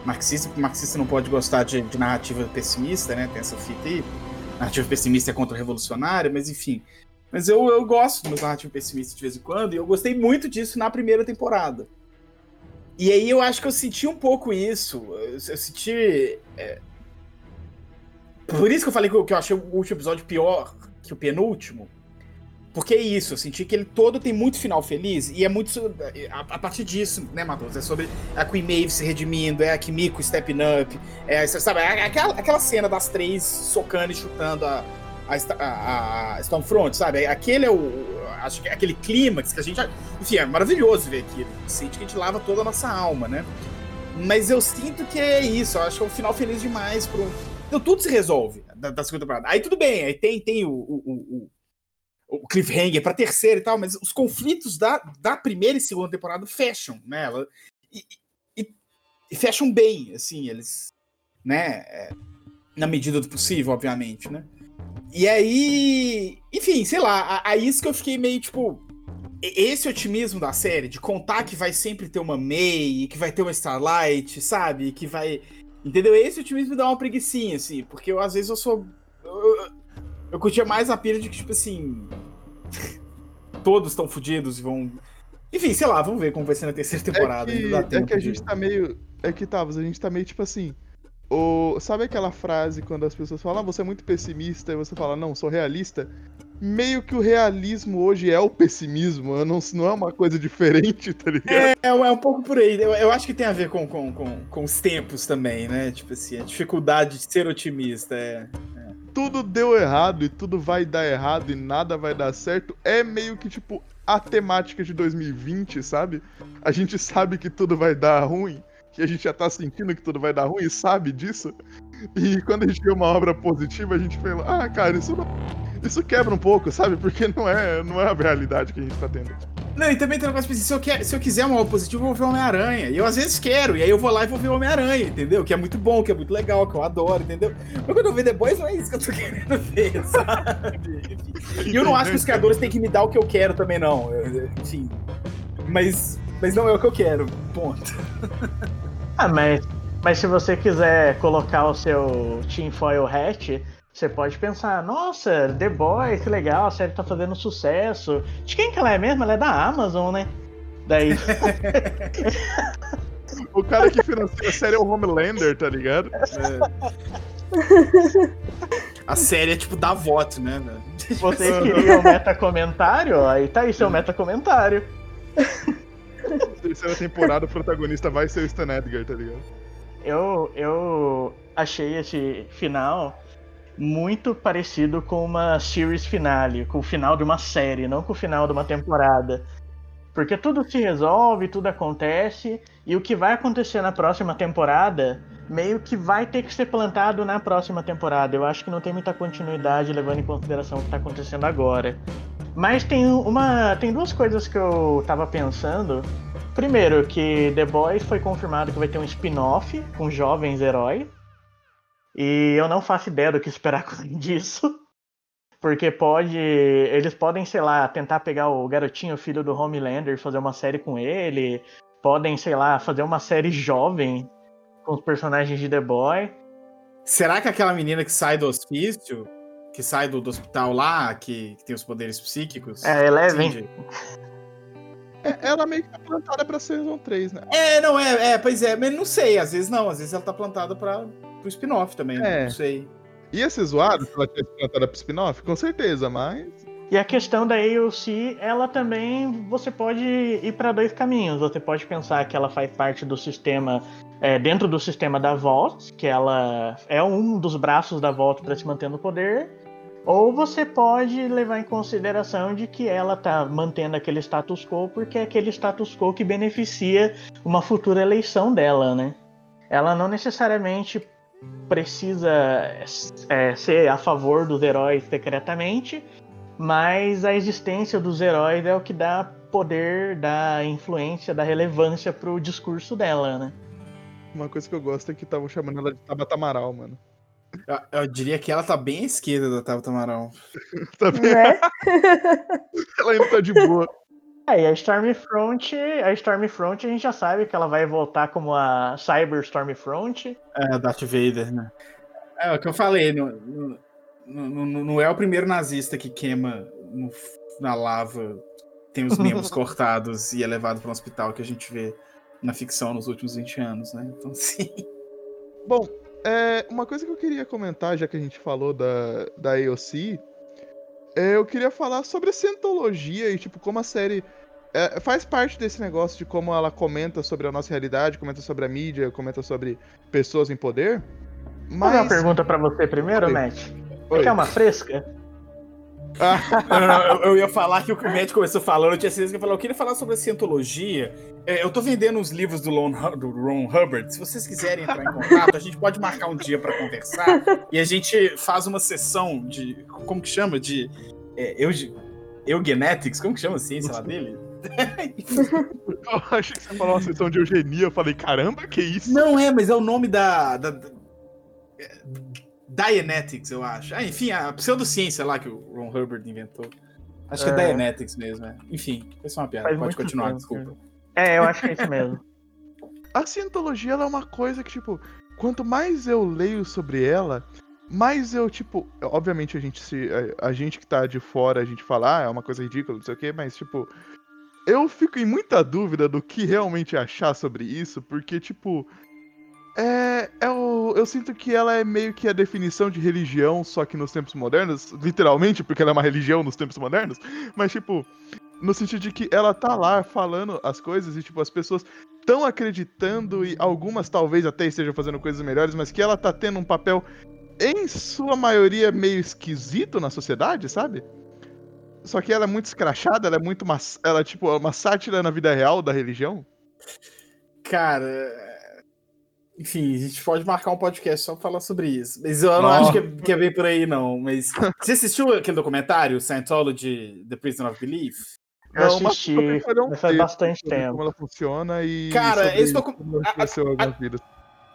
marxista, porque marxista não pode gostar de, de narrativa pessimista, né? Tem essa fita aí. Narrativa pessimista é contra-revolucionária, mas enfim. Mas eu, eu gosto de uma narrativa pessimista de vez em quando, e eu gostei muito disso na primeira temporada. E aí eu acho que eu senti um pouco isso. Eu, eu senti. É... Por isso que eu falei que que eu achei o último episódio pior que o penúltimo. Porque é isso, eu senti que ele todo tem muito final feliz, e é muito. A, a partir disso, né, Matheus? É sobre a Queen Maeve se redimindo, é a Kimiko stepping up, é, sabe, é aquela, aquela cena das três socando e chutando a, a, a, Stormfront, sabe? Aquele é o. Acho que é aquele clímax que a gente. Enfim, é maravilhoso ver aquilo. Sente que a gente lava toda a nossa alma, né? Mas eu sinto que é isso, eu acho que é um final feliz demais pro. Então tudo se resolve da, da segunda temporada. Aí tudo bem, aí tem, tem o, o, o o cliffhanger para terceira e tal, mas os conflitos da, da primeira e segunda temporada fecham, né? Ela, e, e, e fecham bem, assim, eles, né? É, na medida do possível, obviamente, né? E aí, enfim, sei lá, aí isso que eu fiquei meio tipo. Esse otimismo da série, de contar que vai sempre ter uma May, que vai ter uma Starlight, sabe? Que vai. Entendeu? Esse otimismo dá uma preguiçinha, assim, porque eu, às vezes eu sou. Eu, eu curtia mais a pilha de que, tipo assim. Todos estão fodidos e vão. Enfim, sei lá, vamos ver como vai ser na terceira é temporada. É que, é que a gente tá meio. É que, Tavos, a gente tá meio tipo assim. O... Sabe aquela frase quando as pessoas falam, ah, você é muito pessimista, e você fala, não, sou realista? Meio que o realismo hoje é o pessimismo, não, não é uma coisa diferente, tá ligado? É, é, é um pouco por aí. Eu, eu, acho que tem a ver com, com, com, com os tempos também, né? Tipo assim, a dificuldade de ser otimista. É, tudo deu errado e tudo vai dar errado e nada vai dar certo, é meio que tipo a temática de 2020, sabe? A gente sabe que tudo vai dar ruim, que a gente já tá sentindo que tudo vai dar ruim e sabe disso. E quando a gente vê uma obra positiva, a gente fala, ah, cara, isso não... isso quebra um pouco, sabe? Porque não é, não é a realidade que a gente tá tendo. Não, e também tem um negócio assim, se eu, quer, se eu quiser uma obra positiva, eu vou ver Homem-Aranha. E eu às vezes quero, e aí eu vou lá e vou ver Homem-Aranha, entendeu? Que é muito bom, que é muito legal, que eu adoro, entendeu? Mas quando eu ver The Boys, não é isso que eu tô querendo ver, sabe? E eu não acho que os criadores têm que me dar o que eu quero também, não. Enfim. Mas, mas não é o que eu quero, ponto. Ah, mas, mas se você quiser colocar o seu tinfoil hat você pode pensar, nossa, The Boys, que legal, a série tá fazendo sucesso. De quem que ela é mesmo? Ela é da Amazon, né? Daí. o cara que financia a série é o Homelander, tá ligado? É. A série é tipo dar voto, né? Vocês queriam meta-comentário? Aí tá aí seu meta-comentário. Terceira temporada, o protagonista vai ser o Stan Edgar, tá ligado? Eu, eu achei esse final muito parecido com uma series finale, com o final de uma série, não com o final de uma temporada. Porque tudo se resolve, tudo acontece, e o que vai acontecer na próxima temporada meio que vai ter que ser plantado na próxima temporada. Eu acho que não tem muita continuidade levando em consideração o que está acontecendo agora. Mas tem uma. Tem duas coisas que eu tava pensando. Primeiro, que The Boys foi confirmado que vai ter um spin-off com jovens heróis. E eu não faço ideia do que esperar disso. Porque pode. Eles podem, sei lá, tentar pegar o garotinho, filho do Homelander, e fazer uma série com ele. Podem, sei lá, fazer uma série jovem com os personagens de The Boy. Será que aquela menina que sai do hospício, que sai do, do hospital lá, que, que tem os poderes psíquicos? É, Eleven. É, ela meio que tá plantada pra Season 3, né? É, não, é, é, pois é, mas não sei, às vezes não, às vezes ela tá plantada pra, pro spin-off também, É. não sei. Ia ser zoado se ela tivesse plantada pro spin-off? Com certeza, mas. E a questão da AOC, ela também você pode ir para dois caminhos. Você pode pensar que ela faz parte do sistema, é, dentro do sistema da Vault, que ela é um dos braços da Vault para se manter no poder. Ou você pode levar em consideração de que ela tá mantendo aquele status quo porque é aquele status quo que beneficia uma futura eleição dela, né? Ela não necessariamente precisa é, ser a favor dos heróis secretamente, mas a existência dos heróis é o que dá poder, dá influência, dá relevância pro discurso dela, né? Uma coisa que eu gosto é que estavam chamando ela de Tabata Amaral, mano. Eu, eu diria que ela tá bem à esquerda da Tabata Amaral. Tá vendo? Né? Ela ainda tá de boa. É, e a Stormfront, a Stormfront a gente já sabe que ela vai voltar como a Cyber Stormfront. É, Darth Vader, né? É o que eu falei, não, não, não- não é o primeiro nazista que queima no- na lava, tem os membros cortados e é levado para um hospital que a gente vê na ficção nos últimos 20 anos, né? Então, sim. Bom, é, uma coisa que eu queria comentar, já que a gente falou da, da AOC, é, eu queria falar sobre a cientologia e, tipo, como a série é, faz parte desse negócio de como ela comenta sobre a nossa realidade, comenta sobre a mídia, comenta sobre pessoas em poder. Vou fazer uma Mas. pergunta pra você primeiro, Oi. Matt. Oi. Você quer uma fresca? Ah, Não, não, eu, eu ia falar que o que o Matt começou falando, eu tinha certeza que ele falou, eu queria falar sobre a cientologia. É, eu tô vendendo os livros do, Lon, do Ron Hubbard. Se vocês quiserem entrar em contato, a gente pode marcar um dia pra conversar e a gente faz uma sessão de. Como que chama? De. É, euge- eugenetics? Como que chama a ciência lá dele? eu achei que você falou uma sessão de eugenia. Eu falei, caramba, que isso? Não é, mas é o nome da. da, da é, Dianetics, eu acho. Ah, enfim, a pseudociência lá que o Ron Hubbard inventou. Acho que é, É. Dianetics mesmo, é. Enfim, foi só uma piada. Faz Pode continuar, tempo, desculpa. É, eu acho que é isso mesmo. A cientologia ela é uma coisa que, tipo, quanto mais eu leio sobre ela, mais eu, tipo, obviamente a gente se. A, a gente que tá de fora, a gente fala, ah, é uma coisa ridícula, não sei o quê, mas, tipo, eu fico em muita dúvida do que realmente achar sobre isso, porque, tipo. É, é o, eu sinto que ela é meio que a definição de religião, só que nos tempos modernos, literalmente, porque ela é uma religião nos tempos modernos, mas, tipo, no sentido de que ela tá lá falando as coisas e, tipo, as pessoas estão acreditando e algumas talvez até estejam fazendo coisas melhores, mas que ela tá tendo um papel, em sua maioria, meio esquisito na sociedade, sabe? Só que ela é muito escrachada, ela é muito uma, ela é, tipo uma sátira na vida real da religião. Cara. é, Enfim, a gente pode marcar um podcast só pra falar sobre isso. Mas eu não Nossa. acho que é, que é bem por aí, não. Mas. Você assistiu aquele documentário, Scientology The Prison of Belief? Eu Não, mas assisti, um mas faz texto bastante tempo. Como ela funciona e. Cara, esse docu- como a- influenciou algumas vidas.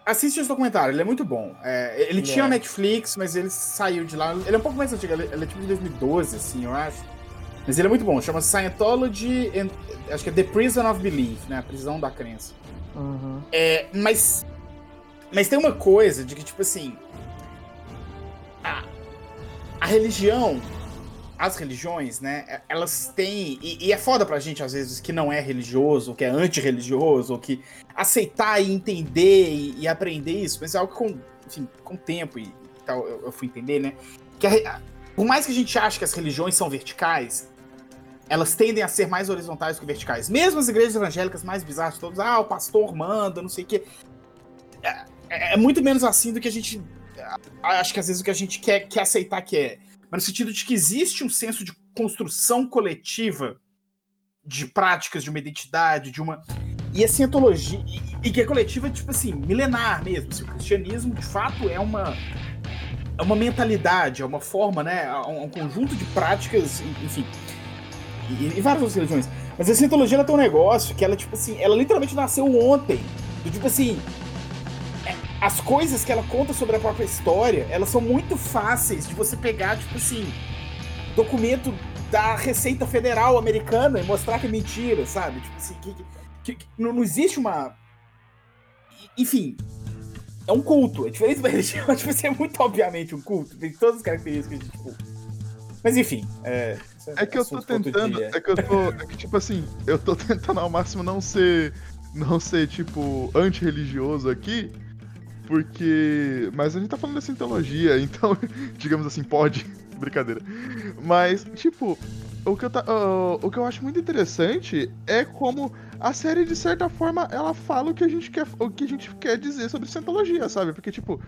Assiste esse documentário, ele é muito bom. É, ele Ele tinha é. Netflix, mas ele saiu de lá. Ele é um pouco mais antigo, ele ele é tipo de 2012, assim, eu acho. Mas ele é muito bom, chama Scientology, and- acho que é The Prison of Belief, né? A prisão da crença. Uhum. É, mas. Mas tem uma coisa de que, tipo assim. A, a religião. As religiões, né? Elas têm. E, e é foda pra gente, às vezes, que não é religioso, que é antirreligioso, ou que aceitar e entender e, e aprender isso, mas é algo que com, enfim, com o tempo e, tal, eu, eu fui entender, né? Que a, por mais que a gente ache que as religiões são verticais, elas tendem a ser mais horizontais que verticais. Mesmo as igrejas evangélicas mais bizarras, todos, ah, o pastor manda, não sei o quê. É, é, é muito menos assim do que a gente. Acho que às vezes o que a gente quer, quer aceitar que é. Mas no sentido de que existe um senso de construção coletiva de práticas, de uma identidade, de uma. E a cientologia. E, e que é coletiva, tipo assim, milenar mesmo. Assim, o cristianismo, de fato, é uma. É uma mentalidade, é uma forma, né? É um, um conjunto de práticas, enfim. E, e várias outras religiões. Mas a cientologia ela tem um negócio que ela, tipo assim, ela literalmente nasceu ontem. E, tipo assim, é, as coisas que ela conta sobre a própria história, elas são muito fáceis de você pegar, tipo assim, documento da Receita Federal americana e mostrar que é mentira, sabe? Tipo assim, que, que, que não, existe uma. Enfim. É um culto. É diferente da religião. Tipo assim, é muito obviamente um culto. Tem todas as características de tipo. Mas enfim. É, é que eu tô tentando. É que eu tô. É que, tipo assim, eu tô tentando ao máximo não ser. Não ser, tipo, anti-religioso aqui. Porque. Mas a gente tá falando da sintologia, então, digamos assim, pode brincadeira. Mas, tipo, o que, eu uh, o que eu acho muito interessante é como a série, de certa forma, ela fala o que a gente quer, o que a gente quer dizer sobre Scientologia, sabe? Porque, tipo,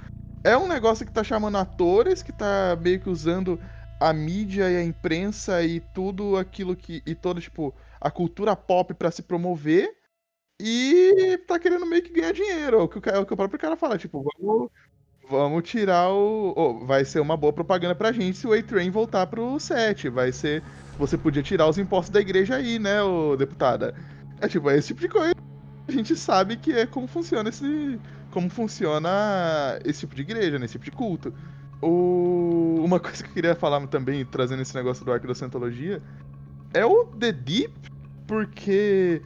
é um negócio que tá chamando atores, que tá meio que usando a mídia e a imprensa e tudo aquilo que. e toda, tipo, a cultura pop para se promover. E tá querendo meio que ganhar dinheiro. É o que o, o, que o próprio cara fala, tipo, vamos, Vamos tirar o. Oh, vai ser uma boa propaganda pra gente se o A-Train voltar pro set. Vai ser. Você podia tirar os impostos da igreja aí, né, ô deputada? É tipo, é esse tipo de coisa. A gente sabe que é como funciona esse. Como funciona esse tipo de igreja, né? Tipo de culto. O... Uma coisa que eu queria falar também, trazendo esse negócio do arco da Scientologia, é o The Deep, porque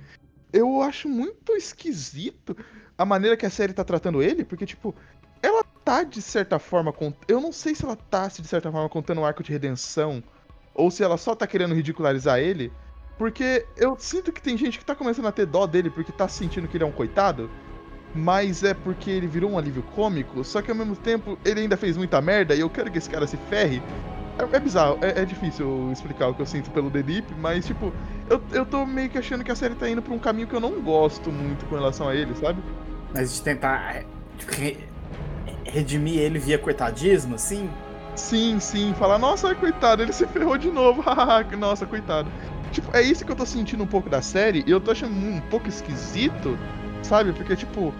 eu acho muito esquisito a maneira que a série tá tratando ele, porque, tipo, ela tá, de certa forma, cont... eu não sei se ela tá, de certa forma, contando um arco de redenção, ou se ela só tá querendo ridicularizar ele, porque eu sinto que tem gente que tá começando a ter dó dele porque tá sentindo que ele é um coitado, mas é porque ele virou um alívio cômico, só que ao mesmo tempo ele ainda fez muita merda e eu quero que esse cara se ferre. É, é bizarro, é, é, difícil explicar o que eu sinto pelo The Deep, mas tipo, eu, eu tô meio que achando que a série tá indo pra um caminho que eu não gosto muito com relação a ele, sabe? Mas de tentar é, tipo, redimir ele via coitadismo, assim? Sim, sim. Falar, nossa, coitado, ele se ferrou de novo. nossa, coitado. Tipo, é isso que eu tô sentindo um pouco da série e eu tô achando um pouco esquisito, sabe? Porque, tipo,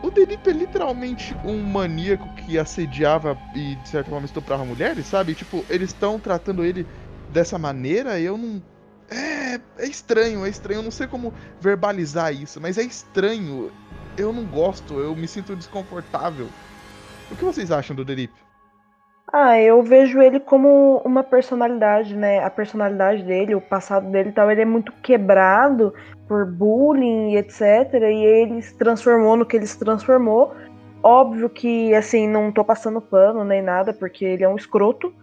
o Delip é literalmente um maníaco que assediava e, de certa forma, estuprava mulheres, sabe? Tipo, eles estão tratando ele dessa maneira eu não. É, é estranho, é estranho. Eu não sei como verbalizar isso, mas é estranho. Eu não gosto, eu me sinto desconfortável. O que vocês acham do Derip? Ah, eu vejo ele como uma personalidade, né? A personalidade dele, o passado dele e tal, ele é muito quebrado por bullying e etc. E ele se transformou no que ele se transformou. Óbvio que, assim, não tô passando pano nem nada, porque ele é um escroto.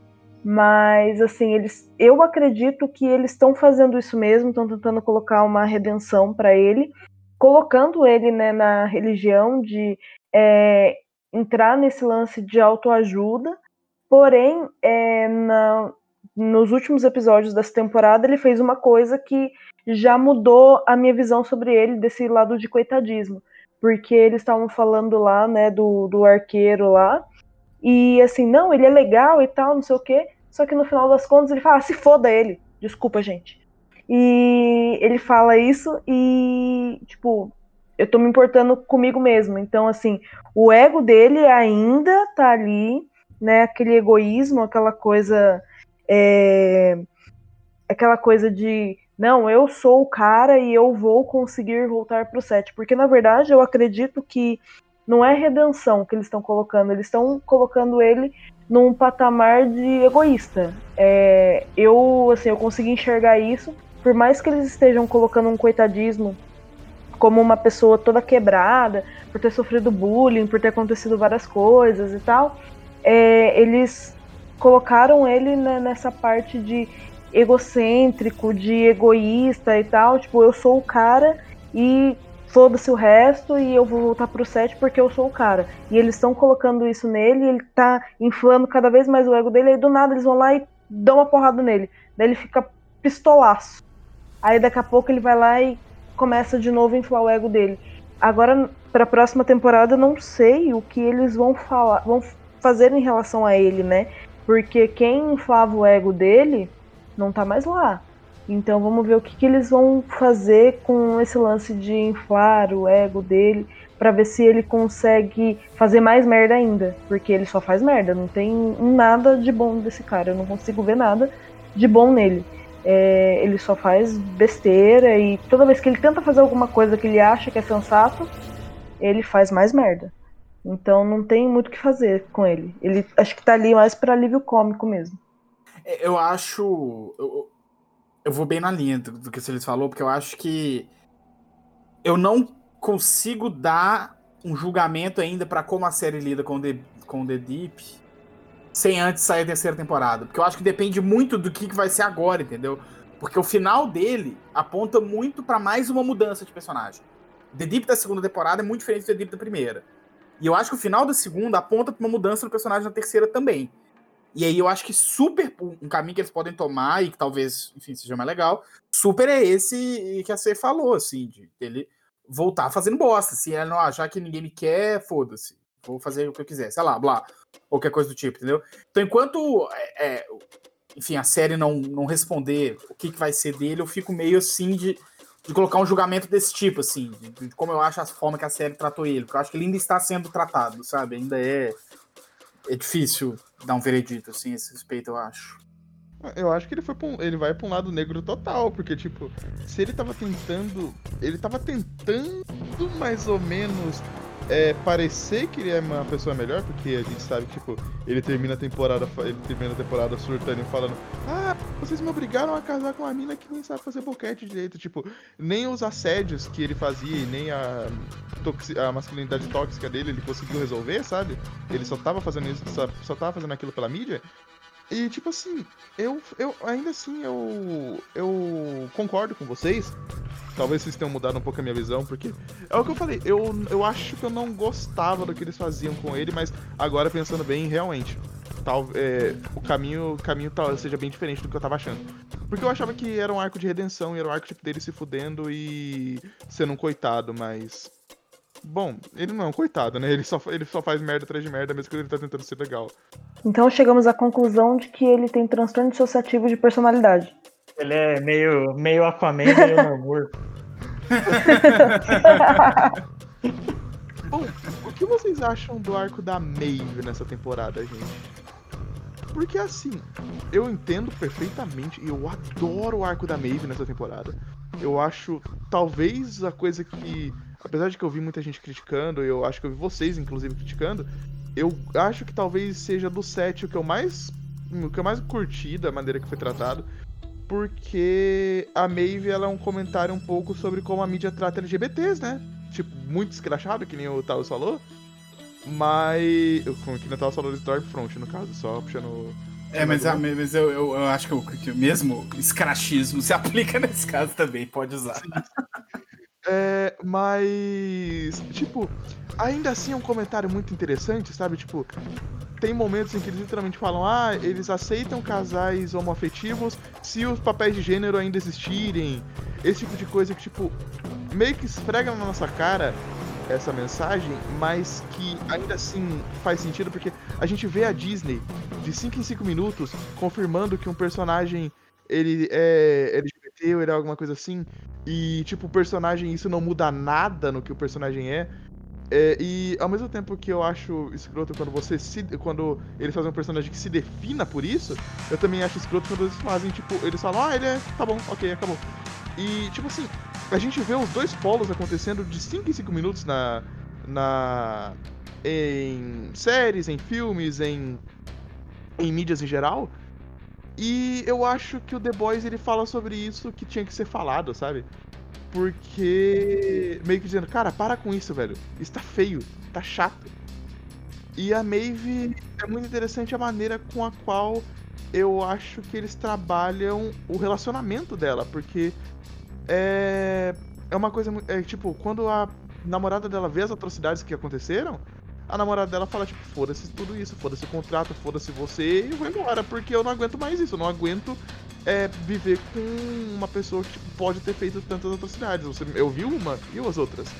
Mas, assim, eles, eu acredito que eles estão fazendo isso mesmo, estão tentando colocar uma redenção para ele, colocando ele né, na religião de é, entrar nesse lance de autoajuda, porém, é, na, nos últimos episódios dessa temporada, ele fez uma coisa que já mudou a minha visão sobre ele, desse lado de coitadismo. Porque eles estavam falando lá, né, do, do arqueiro lá, e assim, não, ele é legal e tal, não sei o quê, só que no final das contas ele fala, ah, se foda ele, desculpa, gente. E ele fala isso e, tipo, eu tô me importando comigo mesmo. Então, assim, o ego dele ainda tá ali, né? Aquele egoísmo, aquela coisa. É, aquela coisa de não, eu sou o cara e eu vou conseguir voltar pro set. Porque, na verdade, eu acredito que não é redenção que eles estão colocando, eles estão colocando ele num patamar de egoísta. É, eu, assim, eu consegui enxergar isso, por mais que eles estejam colocando um coitadismo como uma pessoa toda quebrada, por ter sofrido bullying, por ter acontecido várias coisas e tal, é, eles colocaram ele nessa parte de egocêntrico, de egoísta e tal, tipo, eu sou o cara e foda-se o resto e eu vou voltar pro set porque eu sou o cara. E eles estão colocando isso nele ele tá inflando cada vez mais o ego dele, aí do nada eles vão lá e dão uma porrada nele. Daí ele fica pistolaço. Aí daqui a pouco ele vai lá e começa de novo a inflar o ego dele. Agora, para a próxima temporada, eu não sei o que eles vão falar, vão fazer em relação a ele, né? Porque quem inflava o ego dele não tá mais lá. Então vamos ver o que, que eles vão fazer com esse lance de inflar o ego dele para ver se ele consegue fazer mais merda ainda, porque ele só faz merda, não tem nada de bom desse cara, eu não consigo ver nada de bom nele. É, ele só faz besteira e toda vez que ele tenta fazer alguma coisa que ele acha que é sensato, ele faz mais merda. Então não tem muito o que fazer com ele. Ele acho que tá ali mais para alívio cômico mesmo. É, eu acho. Eu, eu vou bem na linha do, do que você falou, porque eu acho que eu não consigo dar um julgamento ainda para como a série lida com The, com The Deep sem antes sair a terceira temporada. Porque eu acho que depende muito do que, que vai ser agora, entendeu? Porque o final dele aponta muito para mais uma mudança de personagem. The Deep da segunda temporada é muito diferente do The Deep da primeira. E eu acho que o final da segunda aponta pra uma mudança no personagem na terceira também. E aí eu acho que super um caminho que eles podem tomar e que talvez, enfim, seja mais legal, super é esse que a C falou, assim, de ele voltar fazendo bosta. Se ele não achar que ninguém me quer, foda-se. Vou fazer o que eu quiser, sei lá, blá. Qualquer coisa do tipo, entendeu? Então, enquanto, é, é, enfim, a série não, não responder o que, que vai ser dele, eu fico meio assim de de colocar um julgamento desse tipo, assim, de, como eu acho a forma que a série tratou ele, porque eu acho que ele ainda está sendo tratado, sabe? Ainda é, é difícil dar um veredito, assim, a esse respeito, eu acho. Eu acho que ele foi um, ele vai pra um lado negro total, porque, tipo, se ele tava tentando. Ele tava tentando mais ou menos é, parecer que ele é uma pessoa melhor, porque a gente sabe que, tipo, ele termina a temporada, ele termina a temporada surtando e falando, ah, vocês me obrigaram a casar com uma mina que nem sabe fazer boquete direito, tipo, nem os assédios que ele fazia, nem a, a masculinidade tóxica dele, ele conseguiu resolver, sabe? Ele só tava fazendo isso, só, só tava fazendo aquilo pela mídia. E tipo assim, eu, eu ainda assim eu eu concordo com vocês Talvez vocês tenham mudado um pouco a minha visão, porque é o que eu falei, eu, eu acho que eu não gostava do que eles faziam com ele, mas agora pensando bem, realmente, tal, é, o caminho, o caminho tal, seja bem diferente do que eu tava achando. Porque eu achava que era um arco de redenção, era um arco tipo, dele se fudendo e sendo um coitado, mas. Bom, ele não é um coitado, né? Ele só, ele só faz merda atrás de merda, mesmo que ele tá tentando ser legal. Então chegamos à conclusão de que ele tem transtorno dissociativo de personalidade. Ele é meio, meio Aquaman, meio Namor. Bom, o que vocês acham do arco da Maeve nessa temporada, gente? Porque assim, eu entendo perfeitamente e eu adoro o arco da Maeve nessa temporada. Eu acho, talvez, a coisa que. Apesar de que eu vi muita gente criticando, eu acho que eu vi vocês, inclusive, criticando. Eu acho que talvez seja do set o que eu mais. O que eu mais curti da maneira que foi tratado porque a Maeve ela é um comentário um pouco sobre como a mídia trata LGBTs, né? Tipo, muito escrachado, que nem o Taos falou. Mas. Como que nem o Taos falou do Stormfront, no caso, só puxando. É, mas, a, mas eu, eu, eu, acho que o, que mesmo escrachismo se aplica nesse caso também, pode usar. É, mas. Tipo, ainda assim é um comentário muito interessante, sabe? Tipo, tem momentos em que eles literalmente falam: ah, eles aceitam casais homoafetivos se os papéis de gênero ainda existirem. Esse tipo de coisa que, tipo, meio que esfrega na nossa cara essa mensagem, mas que ainda assim faz sentido porque a gente vê a Disney de 5 em 5 minutos confirmando que um personagem ele é Ou ele é alguma coisa assim, e tipo, o personagem isso não muda nada no que o personagem é. É, e ao mesmo tempo que eu acho escroto quando você se. quando eles fazem um personagem que se defina por isso, eu também acho escroto quando eles fazem, tipo, eles falam, ah, ele é. tá bom, ok, acabou. E, tipo assim, a gente vê os dois polos acontecendo de 5 em 5 minutos na. na. em séries, em filmes, em. em mídias em geral. E eu acho que o The Boys ele fala sobre isso que tinha que ser falado, sabe? Porque. meio que dizendo, cara, para com isso, velho. Isso tá feio, tá chato. E a Maeve é muito interessante a maneira com a qual eu acho que eles trabalham o relacionamento dela, porque é. é uma coisa. É, tipo, quando a namorada dela vê as atrocidades que aconteceram, a namorada dela fala, tipo, foda-se tudo isso, foda-se o contrato, foda-se você, e eu vou embora, porque eu não aguento mais isso, eu não aguento é, viver com uma pessoa que tipo, pode ter feito tantas atrocidades. Você, eu vi uma e as outras.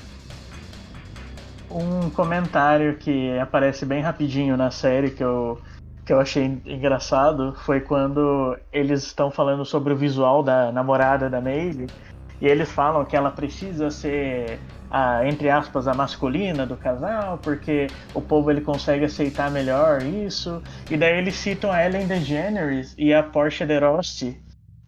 Um comentário que aparece bem rapidinho na série que eu, que eu achei engraçado foi quando eles estão falando sobre o visual da namorada da Maeve e eles falam que ela precisa ser a, entre aspas, a masculina do casal, porque o povo ele consegue aceitar melhor isso. E daí eles citam a Ellen DeGeneres e a Portia de Rossi,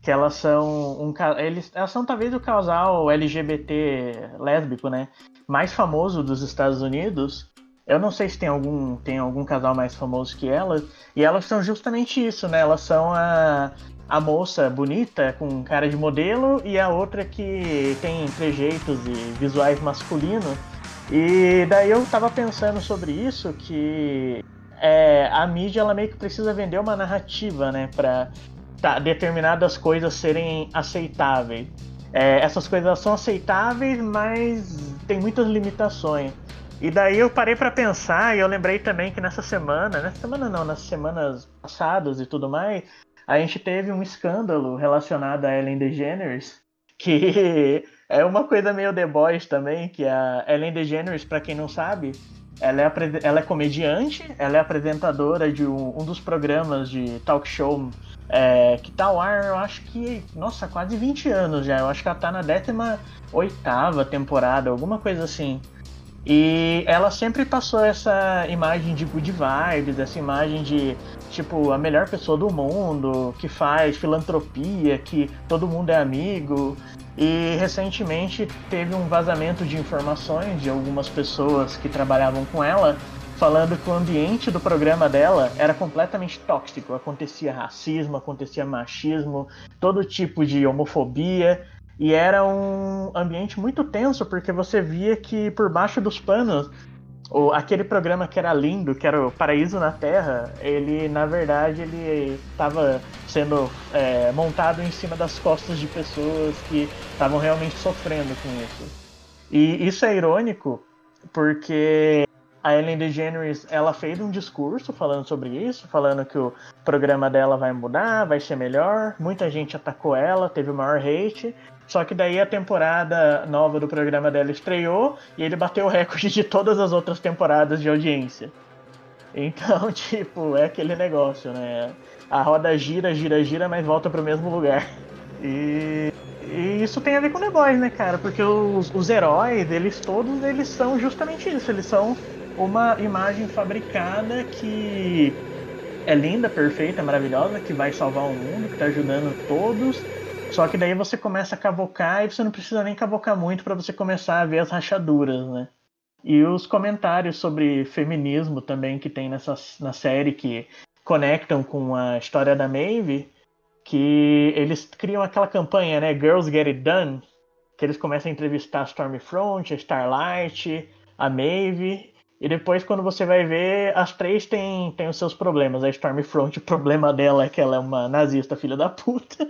que elas são um eles elas são talvez o casal LGBT lésbico, né, mais famoso dos Estados Unidos. Eu não sei se tem algum tem algum casal mais famoso que elas, e elas são justamente isso, né? Elas são a a moça bonita com cara de modelo e a outra que tem trejeitos e visuais masculinos. E daí eu tava pensando sobre isso que é, a mídia ela meio que precisa vender uma narrativa, né, para tá, determinadas coisas serem aceitáveis. É, essas coisas são aceitáveis, mas tem muitas limitações. E daí eu parei para pensar e eu lembrei também que nessa semana, nessa semana não, nas semanas passadas e tudo mais, a gente teve um escândalo relacionado a Ellen DeGeneres, que é uma coisa meio The Boys também, que a Ellen DeGeneres, para quem não sabe, ela é, ela é comediante, ela é apresentadora de um, um dos programas de talk show é, que tá ao ar, eu acho que, nossa, quase 20 anos já. Eu acho que ela tá na 18 temporada, alguma coisa assim. E ela sempre passou essa imagem de good vibes, essa imagem de, tipo, a melhor pessoa do mundo, que faz filantropia, que todo mundo é amigo. E recentemente teve um vazamento de informações de algumas pessoas que trabalhavam com ela, falando que o ambiente do programa dela era completamente tóxico. Acontecia racismo, acontecia machismo, todo tipo de homofobia. E era um ambiente muito tenso, porque você via que por baixo dos panos, o, aquele programa que era lindo, que era o Paraíso na Terra, ele, na verdade, ele estava sendo é, montado em cima das costas de pessoas que estavam realmente sofrendo com isso. E isso é irônico, porque a Ellen DeGeneres ela fez um discurso falando sobre isso, falando que o programa dela vai mudar, vai ser melhor. Muita gente atacou ela, teve o maior hate. Só que daí a temporada nova do programa dela estreou e ele bateu o recorde de todas as outras temporadas de audiência. Então, tipo, é aquele negócio, né? A roda gira, gira, gira, mas volta pro mesmo lugar. E, e isso tem a ver com The Boys, né, cara? Porque os, os heróis, eles todos, eles são justamente isso. Eles são uma imagem fabricada que é linda, perfeita, maravilhosa, que vai salvar o mundo, que tá ajudando todos só que daí você começa a cavocar e você não precisa nem cavocar muito para você começar a ver as rachaduras, né? E os comentários sobre feminismo também que tem nessa na série que conectam com a história da Maeve, que eles criam aquela campanha, né, Girls Get It Done, que eles começam a entrevistar a Stormfront, a Starlight, a Maeve, e depois quando você vai ver, as três têm, têm os seus problemas. A Stormfront, o problema dela é que ela é uma nazista filha da puta.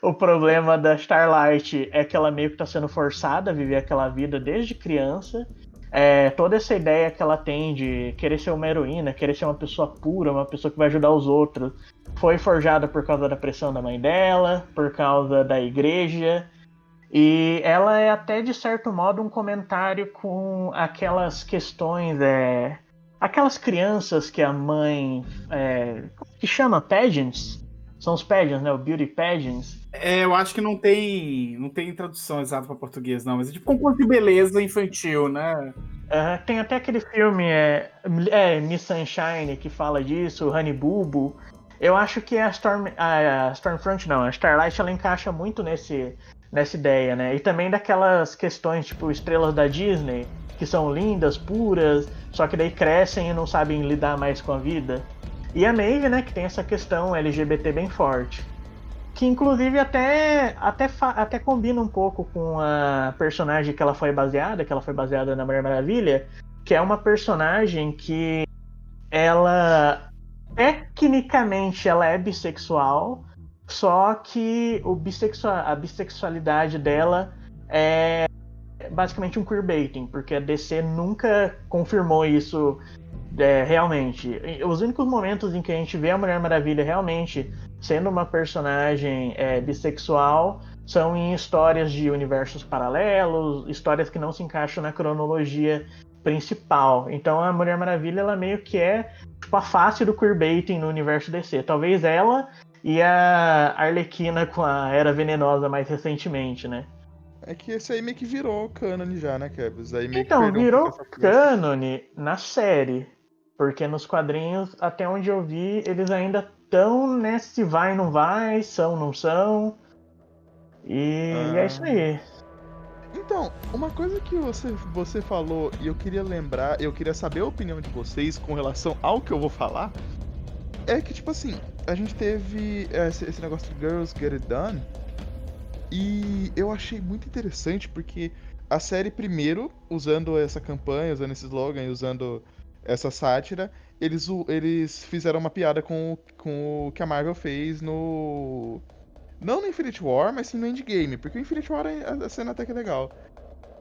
O problema da Starlight é que ela meio que tá sendo forçada a viver aquela vida desde criança. É, toda essa ideia que ela tem de querer ser uma heroína, querer ser uma pessoa pura, uma pessoa que vai ajudar os outros, foi forjada por causa da pressão da mãe dela, por causa da igreja. E ela é até de certo modo um comentário com aquelas questões, é, aquelas crianças que a mãe, é, que chama pageants, são os pageants, né? O beauty pageants. É, eu acho que não tem, não tem tradução exata para português, não. Mas é tipo concurso de beleza infantil, né? Uh, tem até aquele filme, é, é, Miss Sunshine, que fala disso, Honey Bubo. Eu acho que a, Storm, a Stormfront, não, a Starlight, ela encaixa muito nesse, nessa ideia, né? E também daquelas questões, tipo, estrelas da Disney, que são lindas, puras, só que daí crescem e não sabem lidar mais com a vida. E a Maeve, né, que tem essa questão LGBT bem forte. Que inclusive até, até, até combina um pouco com a personagem que ela foi baseada, que ela foi baseada na Mulher Maravilha, que é uma personagem que ela tecnicamente ela é bissexual, só que o bissexual, a bissexualidade dela é basicamente um queerbaiting, porque a DC nunca confirmou isso é, realmente. Os únicos momentos em que a gente vê a Mulher Maravilha realmente sendo uma personagem é, bissexual são em histórias de universos paralelos, histórias que não se encaixam na cronologia principal. Então a Mulher Maravilha ela meio que é tipo, a face do queerbaiting no universo DC. Talvez ela e a Arlequina com a Era Venenosa mais recentemente, né? É que esse aí meio que virou cânone já, né, Kevs? Aí meio então, que virou um cânone na série. Porque nos quadrinhos, até onde eu vi, eles ainda estão nesse vai não vai, são não são. E ah. é isso aí. Então, uma coisa que você, você falou e eu queria lembrar, eu queria saber a opinião de vocês com relação ao que eu vou falar, é que, tipo assim, a gente teve esse, esse negócio de Girls Get It Done e eu achei muito interessante porque a série, primeiro, usando essa campanha, usando esse slogan, usando essa sátira, eles, eles fizeram uma piada com, com o que a Marvel fez no. Não no Infinite War, mas sim no Endgame, porque o Infinite War a, a cena até que é legal.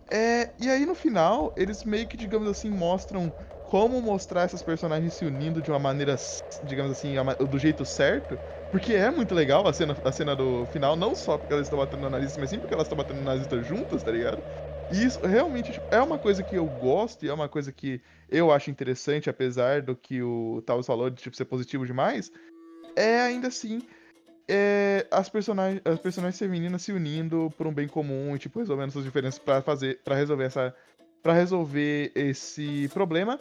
É, e aí no final, eles meio que, digamos assim, mostram como mostrar essas personagens se unindo de uma maneira, digamos assim, do jeito certo. Porque é muito legal a cena, a cena do final, não só porque elas estão batendo na nazista, mas sim porque elas estão batendo na nazista juntas, tá ligado? E isso realmente tipo, é uma coisa que eu gosto e é uma coisa que eu acho interessante, apesar do que o Taos falou de tipo, ser positivo demais. É ainda assim é, as, personagens, as personagens femininas se unindo por um bem comum e tipo, resolvendo suas diferenças para fazer para resolver essa para resolver esse problema.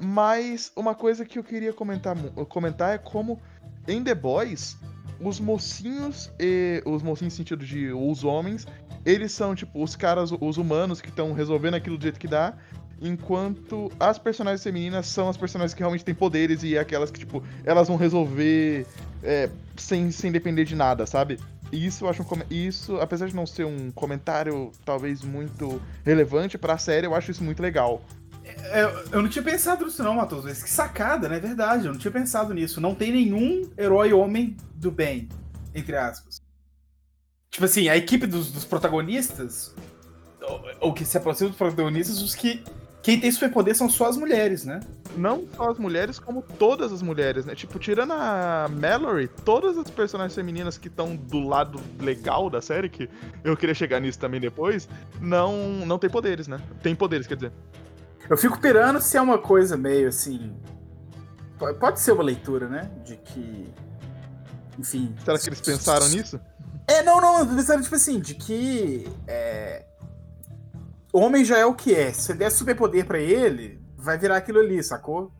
Mas uma coisa que eu queria comentar, comentar é como em The Boys os mocinhos e os mocinhos no sentido de os homens eles são, tipo, os caras, os humanos que estão resolvendo aquilo do jeito que dá, enquanto as personagens femininas são as personagens que realmente têm poderes e aquelas que, tipo, elas vão resolver é, sem, sem depender de nada, sabe? E isso eu acho um, isso, apesar de não ser um comentário talvez muito relevante para a série, eu acho isso muito legal. É, eu não tinha pensado nisso não, Matheus, mas que sacada, né? Verdade, eu não tinha pensado nisso. Não tem nenhum herói homem do bem, entre aspas. Tipo assim, a equipe dos, dos protagonistas, ou, ou, que se aproxima dos protagonistas, os que. Quem tem superpoder são só as mulheres, né? Não só as mulheres, como todas as mulheres, né? Tipo, tirando a Mallory, todas as personagens femininas que estão do lado legal da série, que eu queria chegar nisso também depois, não, não tem poderes, né? Tem poderes, quer dizer. Eu fico pirando se é uma coisa meio assim. Pode ser uma leitura, né? De que. Enfim. Será que eles pensaram nisso? É, não, não, pensando, tipo assim, de que. É... Homem já é o que é. Se você der superpoder para ele, vai virar aquilo ali, sacou?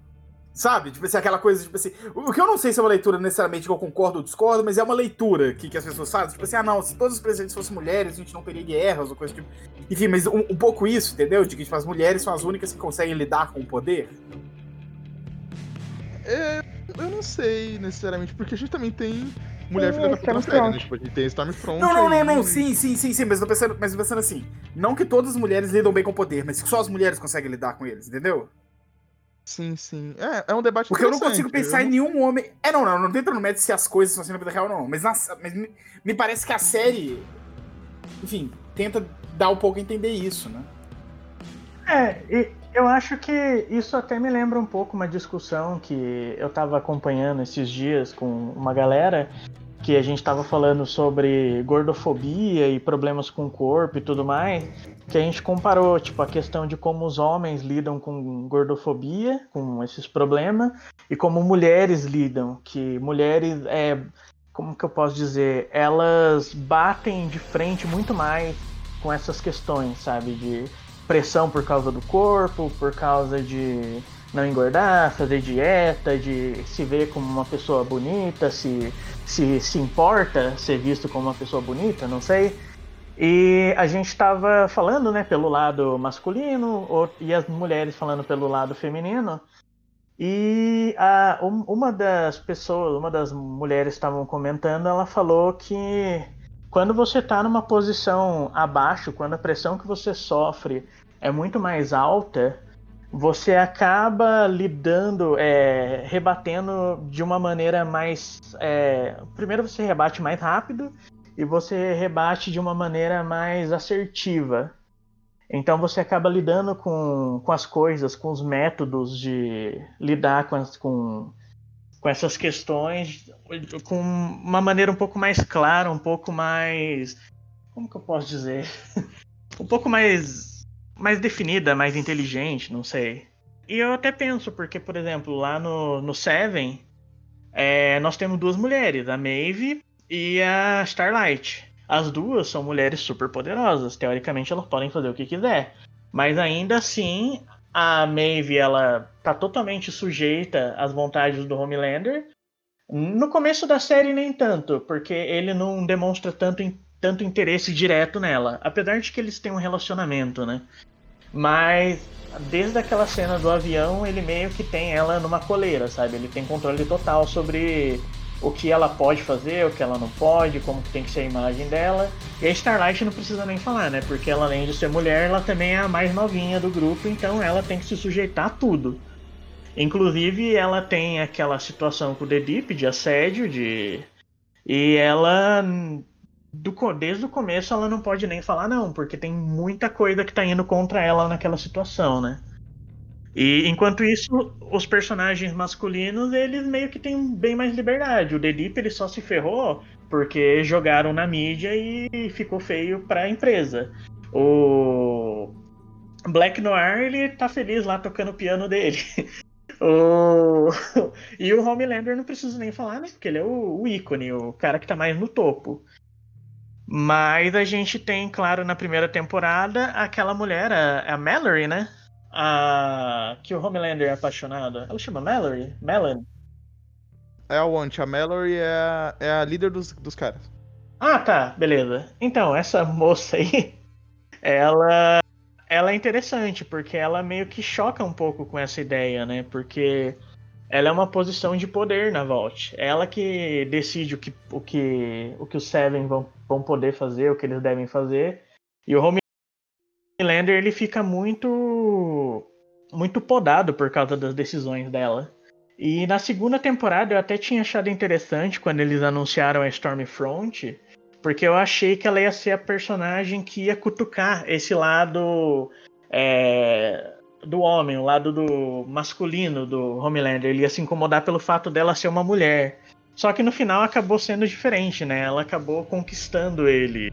Sabe? Tipo assim, aquela coisa, tipo assim. O que eu não sei se é uma leitura necessariamente que eu concordo ou discordo, mas é uma leitura que, que as pessoas fazem. Tipo assim, ah, não, se todos os presidentes fossem mulheres, a gente não teria guerras ou coisa tipo. Enfim, mas um, um pouco isso, entendeu? De que tipo, as mulheres são as únicas que conseguem lidar com o poder. É, eu não sei necessariamente, porque a gente também tem mulher filha da puta na série, né? Tipo, a gente tem Stormfront. Não, não, não, não, sim, sim, sim, sim, mas eu tô pensando, mas tô pensando assim, não que todas as mulheres lidam bem com o poder, mas que só as mulheres conseguem lidar com eles, entendeu? Sim, sim. É, é um debate Porque eu não consigo pensar em nenhum homem. É, não, não, não tenta no método se as coisas são assim na vida real ou não. Mas, na, mas me, me, parece que a série. Enfim, tenta dar um pouco a entender isso, né? É, e eu acho que isso até me lembra um pouco uma discussão que eu tava acompanhando esses dias com uma galera que a gente estava falando sobre gordofobia e problemas com o corpo e tudo mais, que a gente comparou, tipo, a questão de como os homens lidam com gordofobia, com esses problemas, e como mulheres lidam, que mulheres, é, como que eu posso dizer, elas batem de frente muito mais com essas questões, sabe, de pressão por causa do corpo, por causa de não engordar, fazer dieta, de se ver como uma pessoa bonita, se se, se importa ser visto como uma pessoa bonita, não sei. E a gente estava falando, né, pelo lado masculino e as mulheres falando pelo lado feminino. E a, uma das pessoas, uma das mulheres estavam comentando, ela falou que quando você está numa posição abaixo, quando a pressão que você sofre é muito mais alta, você acaba lidando, é, rebatendo de uma maneira mais. É, primeiro você rebate mais rápido e você rebate de uma maneira mais assertiva. Então você acaba lidando com, com as coisas, com os métodos de lidar com, as, com, com essas questões com uma maneira um pouco mais clara, um pouco mais. Como que eu posso dizer? um pouco mais. mais definida, mais inteligente, não sei. E eu até penso, porque, por exemplo, lá no, no Seven, é, nós temos duas mulheres, a Maeve e a Starlight. As duas são mulheres super poderosas. Teoricamente, elas podem fazer o que quiser. Mas ainda assim, a Maeve ela tá totalmente sujeita às vontades do Homelander. No começo da série nem tanto, porque ele não demonstra tanto, tanto interesse direto nela, apesar de que eles têm um relacionamento, né? Mas desde aquela cena do avião, ele meio que tem ela numa coleira, sabe? Ele tem controle total sobre o que ela pode fazer, o que ela não pode, como que tem que ser a imagem dela. E a Starlight não precisa nem falar, né? Porque ela, além de ser mulher, ela também é a mais novinha do grupo, então ela tem que se sujeitar a tudo. Inclusive, ela tem aquela situação com o The Deep de assédio, de. E ela. Do, desde o começo ela não pode nem falar não, porque tem muita coisa que tá indo contra ela naquela situação, né? E enquanto isso, os personagens masculinos, eles meio que têm bem mais liberdade. O Deep, ele só se ferrou porque jogaram na mídia e ficou feio para a empresa. O Black Noir, ele tá feliz lá tocando o piano dele. o... E o Homelander não preciso nem falar, né? Porque ele é o, o ícone, o cara que tá mais no topo. Mas a gente tem, claro, na primeira temporada, aquela mulher, a, a Mallory, né? A que o Homelander é apaixonado. Ela chama Mallory? Melon? É a Want. A Mallory é a, é a líder dos, dos caras. Ah, tá. Beleza. Então, essa moça aí, ela, ela é interessante, porque ela meio que choca um pouco com essa ideia, né? Porque ela é uma posição de poder na Vault. Ela que decide o que, o que, o que os Seven vão, vão poder fazer, o que eles devem fazer. E o Homelander, ele fica muito muito podado por causa das decisões dela. E na segunda temporada eu até tinha achado interessante quando eles anunciaram a Stormfront, porque eu achei que ela ia ser a personagem que ia cutucar esse lado é, do homem, o lado do masculino do Homelander. Ele ia se incomodar pelo fato dela ser uma mulher. Só que no final acabou sendo diferente, né? Ela acabou conquistando ele.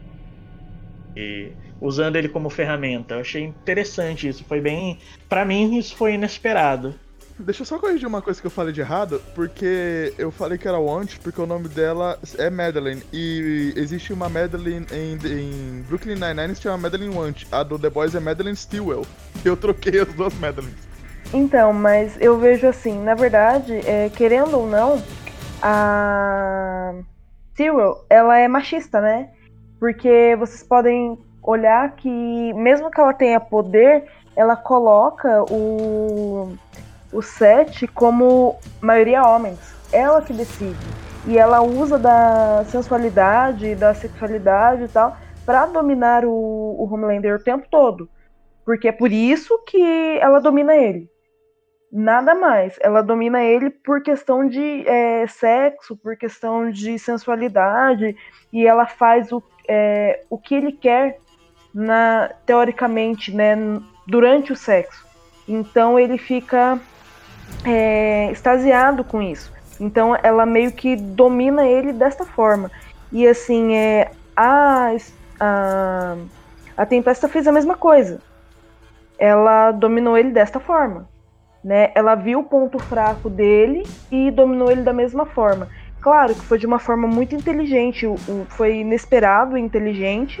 E usando ele como ferramenta. Eu achei interessante isso. Foi bem. para mim, isso foi inesperado. Deixa eu só corrigir uma coisa que eu falei de errado, porque eu falei que era Want, porque o nome dela é Madeline. E existe uma Madeline em, em Brooklyn Nine-Nine que se chama Madeline Want. A do The Boys é Madeline Stewell. Eu troquei as duas Madelines. Então, mas eu vejo assim, na verdade, é, querendo ou não, a Stewell, ela é machista, né? Porque vocês podem olhar que, mesmo que ela tenha poder, ela coloca o, o set como maioria homens. Ela que decide. E ela usa da sensualidade, da sexualidade e tal, para dominar o, o Homelander o tempo todo. Porque é por isso que ela domina ele. Nada mais. Ela domina ele por questão de é, sexo, por questão de sensualidade, e ela faz o, é, o que ele quer na teoricamente, né, durante o sexo. Então ele fica é, extasiado com isso. Então ela meio que domina ele desta forma. E assim, é, a, a, a Tempesta fez a mesma coisa. Ela dominou ele desta forma. Né? Ela viu o ponto fraco dele e dominou ele da mesma forma. Claro que foi de uma forma muito inteligente, foi inesperado e inteligente,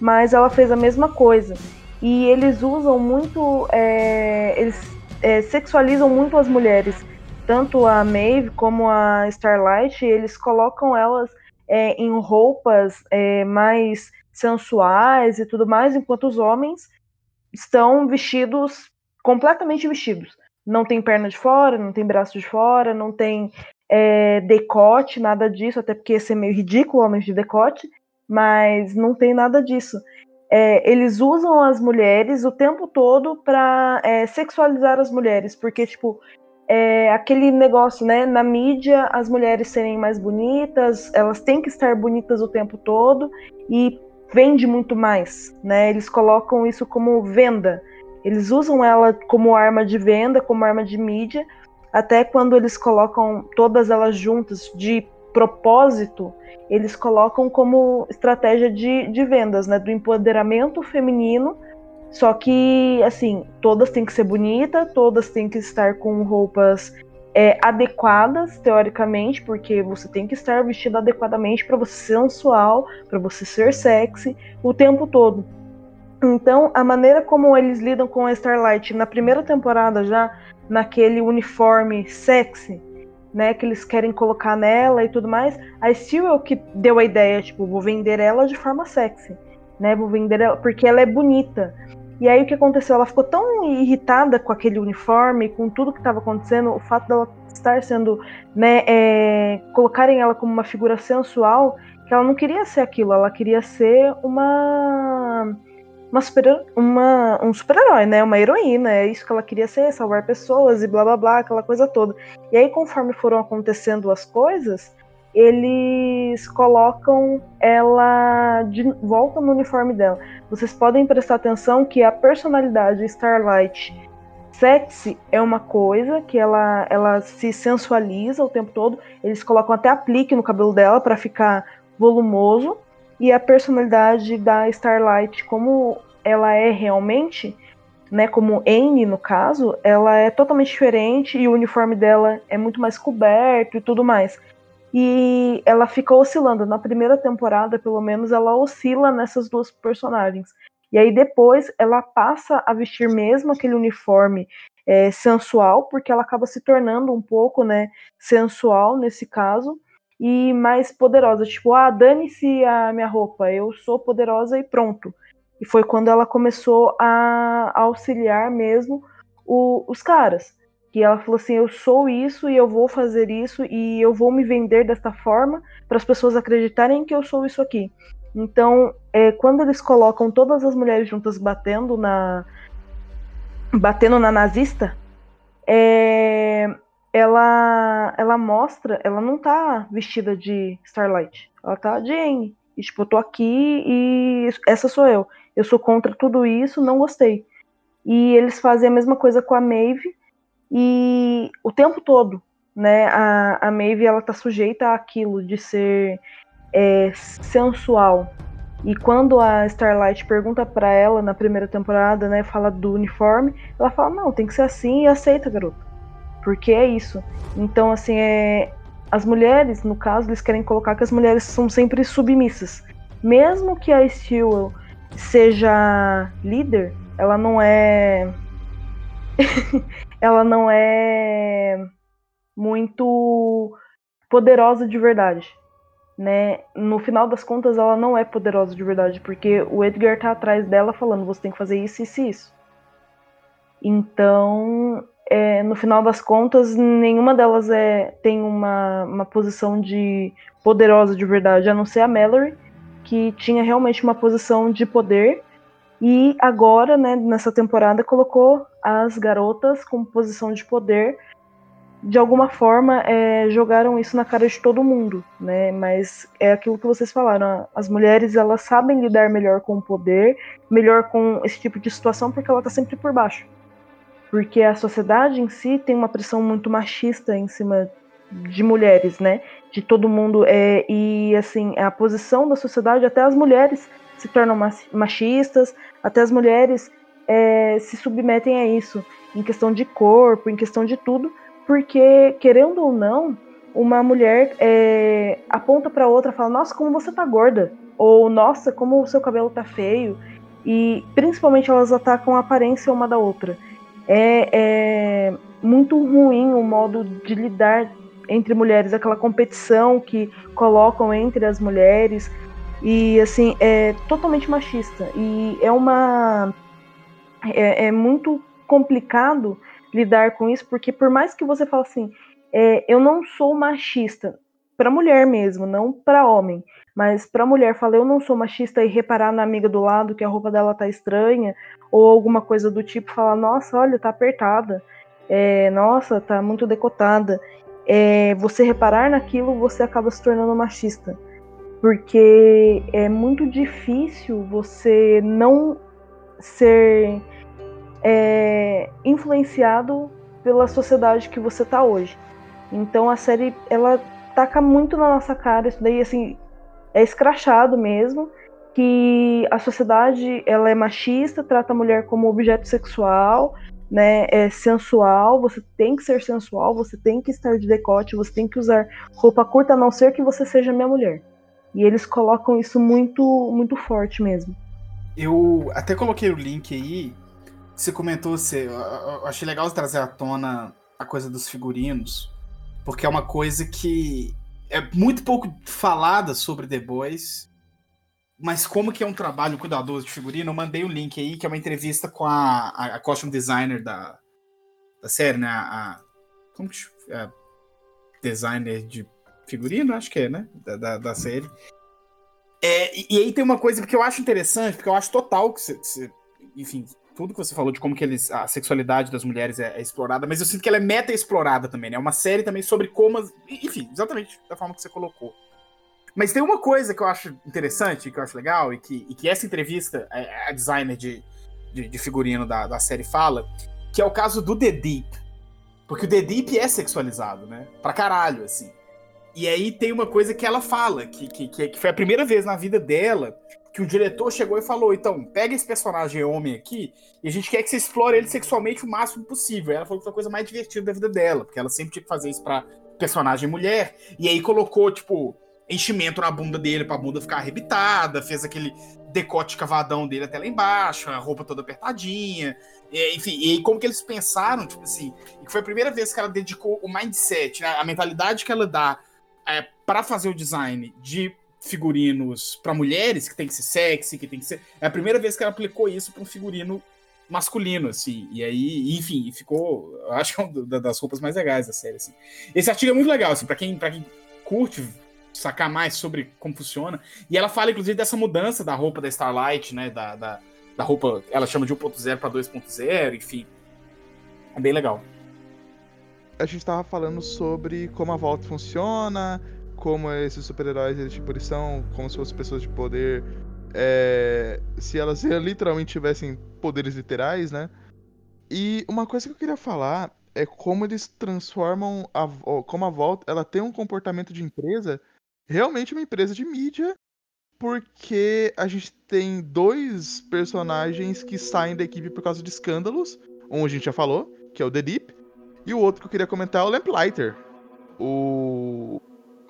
mas ela fez a mesma coisa. E eles usam muito, é, eles é, sexualizam muito as mulheres, tanto a Maeve como a Starlight, eles colocam elas é, em roupas é, mais sensuais e tudo mais, enquanto os homens estão vestidos completamente vestidos. Não tem perna de fora, não tem braço de fora, não tem é, decote, nada disso, até porque ia ser meio ridículo homens de decote mas não tem nada disso. É, eles usam as mulheres o tempo todo para é, sexualizar as mulheres, porque, tipo, é, aquele negócio, né? Na mídia, as mulheres serem mais bonitas, elas têm que estar bonitas o tempo todo, e vende muito mais, né? Eles colocam isso como venda. Eles usam ela como arma de venda, como arma de mídia, até quando eles colocam todas elas juntas de propósito, eles colocam como estratégia de, de vendas, né? Do empoderamento feminino. Só que, assim, todas têm que ser bonitas, todas têm que estar com roupas é, adequadas, teoricamente, porque você tem que estar vestido adequadamente para você ser sensual, para você ser sexy o tempo todo. Então, a maneira como eles lidam com a Starlight na primeira temporada já, naquele uniforme sexy, né, que eles querem colocar nela e tudo mais, a Steel é que deu a ideia, tipo, vou vender ela de forma sexy, né, vou vender ela porque ela é bonita. E aí o que aconteceu? Ela ficou tão irritada com aquele uniforme, com tudo que estava acontecendo, o fato dela estar sendo, né, é, colocarem ela como uma figura sensual, que ela não queria ser aquilo, ela queria ser uma uma super, uma, um super-herói, né? Uma heroína, é isso que ela queria ser, salvar pessoas e blá blá blá, aquela coisa toda. E aí, conforme foram acontecendo as coisas, eles colocam ela de volta no uniforme dela. Vocês podem prestar atenção que a personalidade Starlight sexy é uma coisa que ela, ela se sensualiza o tempo todo. Eles colocam até aplique no cabelo dela para ficar volumoso. E a personalidade da Starlight, como ela é realmente, né, como Anne no caso, ela é totalmente diferente e o uniforme dela é muito mais coberto e tudo mais. E ela fica oscilando. Na primeira temporada, pelo menos, ela oscila nessas duas personagens. E aí depois ela passa a vestir mesmo aquele uniforme é, sensual, porque ela acaba se tornando um pouco, né, sensual nesse caso e mais poderosa. Tipo, ah, dane-se a minha roupa, eu sou poderosa e pronto. E foi quando ela começou a, auxiliar mesmo o, os caras. Que ela falou assim: eu sou isso e eu vou fazer isso e eu vou me vender desta forma para as pessoas acreditarem que eu sou isso aqui. Então, é, quando eles colocam todas as mulheres juntas batendo na batendo na nazista, é, ela ela mostra, ela não tá vestida de Starlight, ela tá de Anne. E, tipo, eu tô aqui e essa sou eu. Eu sou contra tudo isso, não gostei. E eles fazem a mesma coisa com a Maeve e o tempo todo, né? A, a Maeve ela tá sujeita àquilo de ser é, sensual. E quando a Starlight pergunta para ela na primeira temporada, né, fala do uniforme, ela fala: "Não, tem que ser assim" e aceita, garoto porque é isso. Então, assim, é, as mulheres, no caso, eles querem colocar que as mulheres são sempre submissas. Mesmo que a Steel seja líder, ela não é. ela não é muito poderosa de verdade. Né? No final das contas, ela não é poderosa de verdade, porque o Edgar tá atrás dela falando: você tem que fazer isso, isso e isso. Então, é, no final das contas, nenhuma delas é, tem uma, uma posição de poderosa de verdade, a não ser a Mallory, que tinha realmente uma posição de poder. E agora, né, nessa temporada, colocou as garotas com posição de poder. De alguma forma, é, jogaram isso na cara de todo mundo, né? Mas é aquilo que vocês falaram. As mulheres, elas sabem lidar melhor com o poder, melhor com esse tipo de situação, porque ela tá sempre por baixo porque a sociedade em si tem uma pressão muito machista em cima de mulheres, né? De todo mundo é e assim a posição da sociedade até as mulheres se tornam machistas, até as mulheres é, se submetem a isso em questão de corpo, em questão de tudo, porque querendo ou não, uma mulher é, aponta para outra, fala: Nossa, como você tá gorda, ou Nossa, como o seu cabelo tá feio, e principalmente elas atacam a aparência uma da outra é, é muito ruim o modo de lidar entre mulheres, aquela competição que colocam entre as mulheres e assim é totalmente machista e é uma é, é muito complicado lidar com isso porque por mais que você fale assim é, eu não sou machista para mulher mesmo, não para homem. Mas para mulher falar eu não sou machista e reparar na amiga do lado que a roupa dela tá estranha, ou alguma coisa do tipo, falar, nossa, olha, tá apertada, é, nossa, tá muito decotada. É, você reparar naquilo, você acaba se tornando machista. porque é muito difícil você não ser é, influenciado pela sociedade que você tá hoje. Então a série ela taca muito na nossa cara isso daí assim é escrachado mesmo que a sociedade ela é machista, trata a mulher como objeto sexual, né, é sensual, você tem que ser sensual, você tem que estar de decote, você tem que usar roupa curta, a não ser que você seja minha mulher. E eles colocam isso muito muito forte mesmo. Eu até coloquei o link aí. Você comentou, você, eu achei legal trazer à tona a coisa dos figurinos, porque é uma coisa que é muito pouco falada sobre The Boys, mas como que é um trabalho cuidadoso de figurino, eu mandei um link aí, que é uma entrevista com a, a, a costume designer da, da série, né? A, como que é? Designer de figurino, acho que é, né? Da, da, da série. É, e, e, aí tem uma coisa que eu acho interessante, porque eu acho total que você, enfim, tudo que você falou de como que eles, a sexualidade das mulheres é, é, explorada, mas eu sinto que ela é meta-explorada também, né? É uma série também sobre como. Enfim, exatamente da forma que você colocou. Mas tem uma coisa que eu acho interessante, que eu acho legal, e que, e que essa entrevista, a, a designer de, de, de, figurino da, da série fala, que é o caso do The Deep. Porque o The Deep é sexualizado, né? Pra caralho, assim. E aí tem uma coisa que ela fala, que, que, que foi a primeira vez na vida dela que o diretor chegou e falou: então, pega esse personagem homem aqui e a gente quer que você explore ele sexualmente o máximo possível. Ela falou que foi a coisa mais divertida da vida dela, porque ela sempre tinha que fazer isso pra personagem mulher. E aí colocou, tipo, enchimento na bunda dele pra bunda ficar arrebitada, fez aquele decote cavadão dele até lá embaixo, a roupa toda apertadinha. E, enfim, e aí como que eles pensaram, tipo assim, que foi a primeira vez que ela dedicou o mindset, né, a mentalidade que ela dá é, para fazer o design de figurinos para mulheres, que tem que ser sexy, que tem que ser. É a primeira vez que ela aplicou isso para um figurino masculino, assim. E aí, enfim, ficou. Acho que é uma das roupas mais legais da série, assim. Esse artigo é muito legal, assim, pra quem, pra quem curte sacar mais sobre como funciona. E ela fala, inclusive, dessa mudança da roupa da Starlight, né? Da, da, da roupa, ela chama de 1.0 para 2.0, enfim. É bem legal. A gente tava falando sobre como a volta funciona, como esses super-heróis tipo, são como se fossem pessoas de poder. É, se elas literalmente tivessem poderes literais, né? E uma coisa que eu queria falar é como eles transformam a, como a volta, ela tem um comportamento de empresa, realmente uma empresa de mídia, porque a gente tem dois personagens que saem da equipe por causa de escândalos. Um a gente já falou, que é o The Deep, e o outro que eu queria comentar é o Lamplighter. O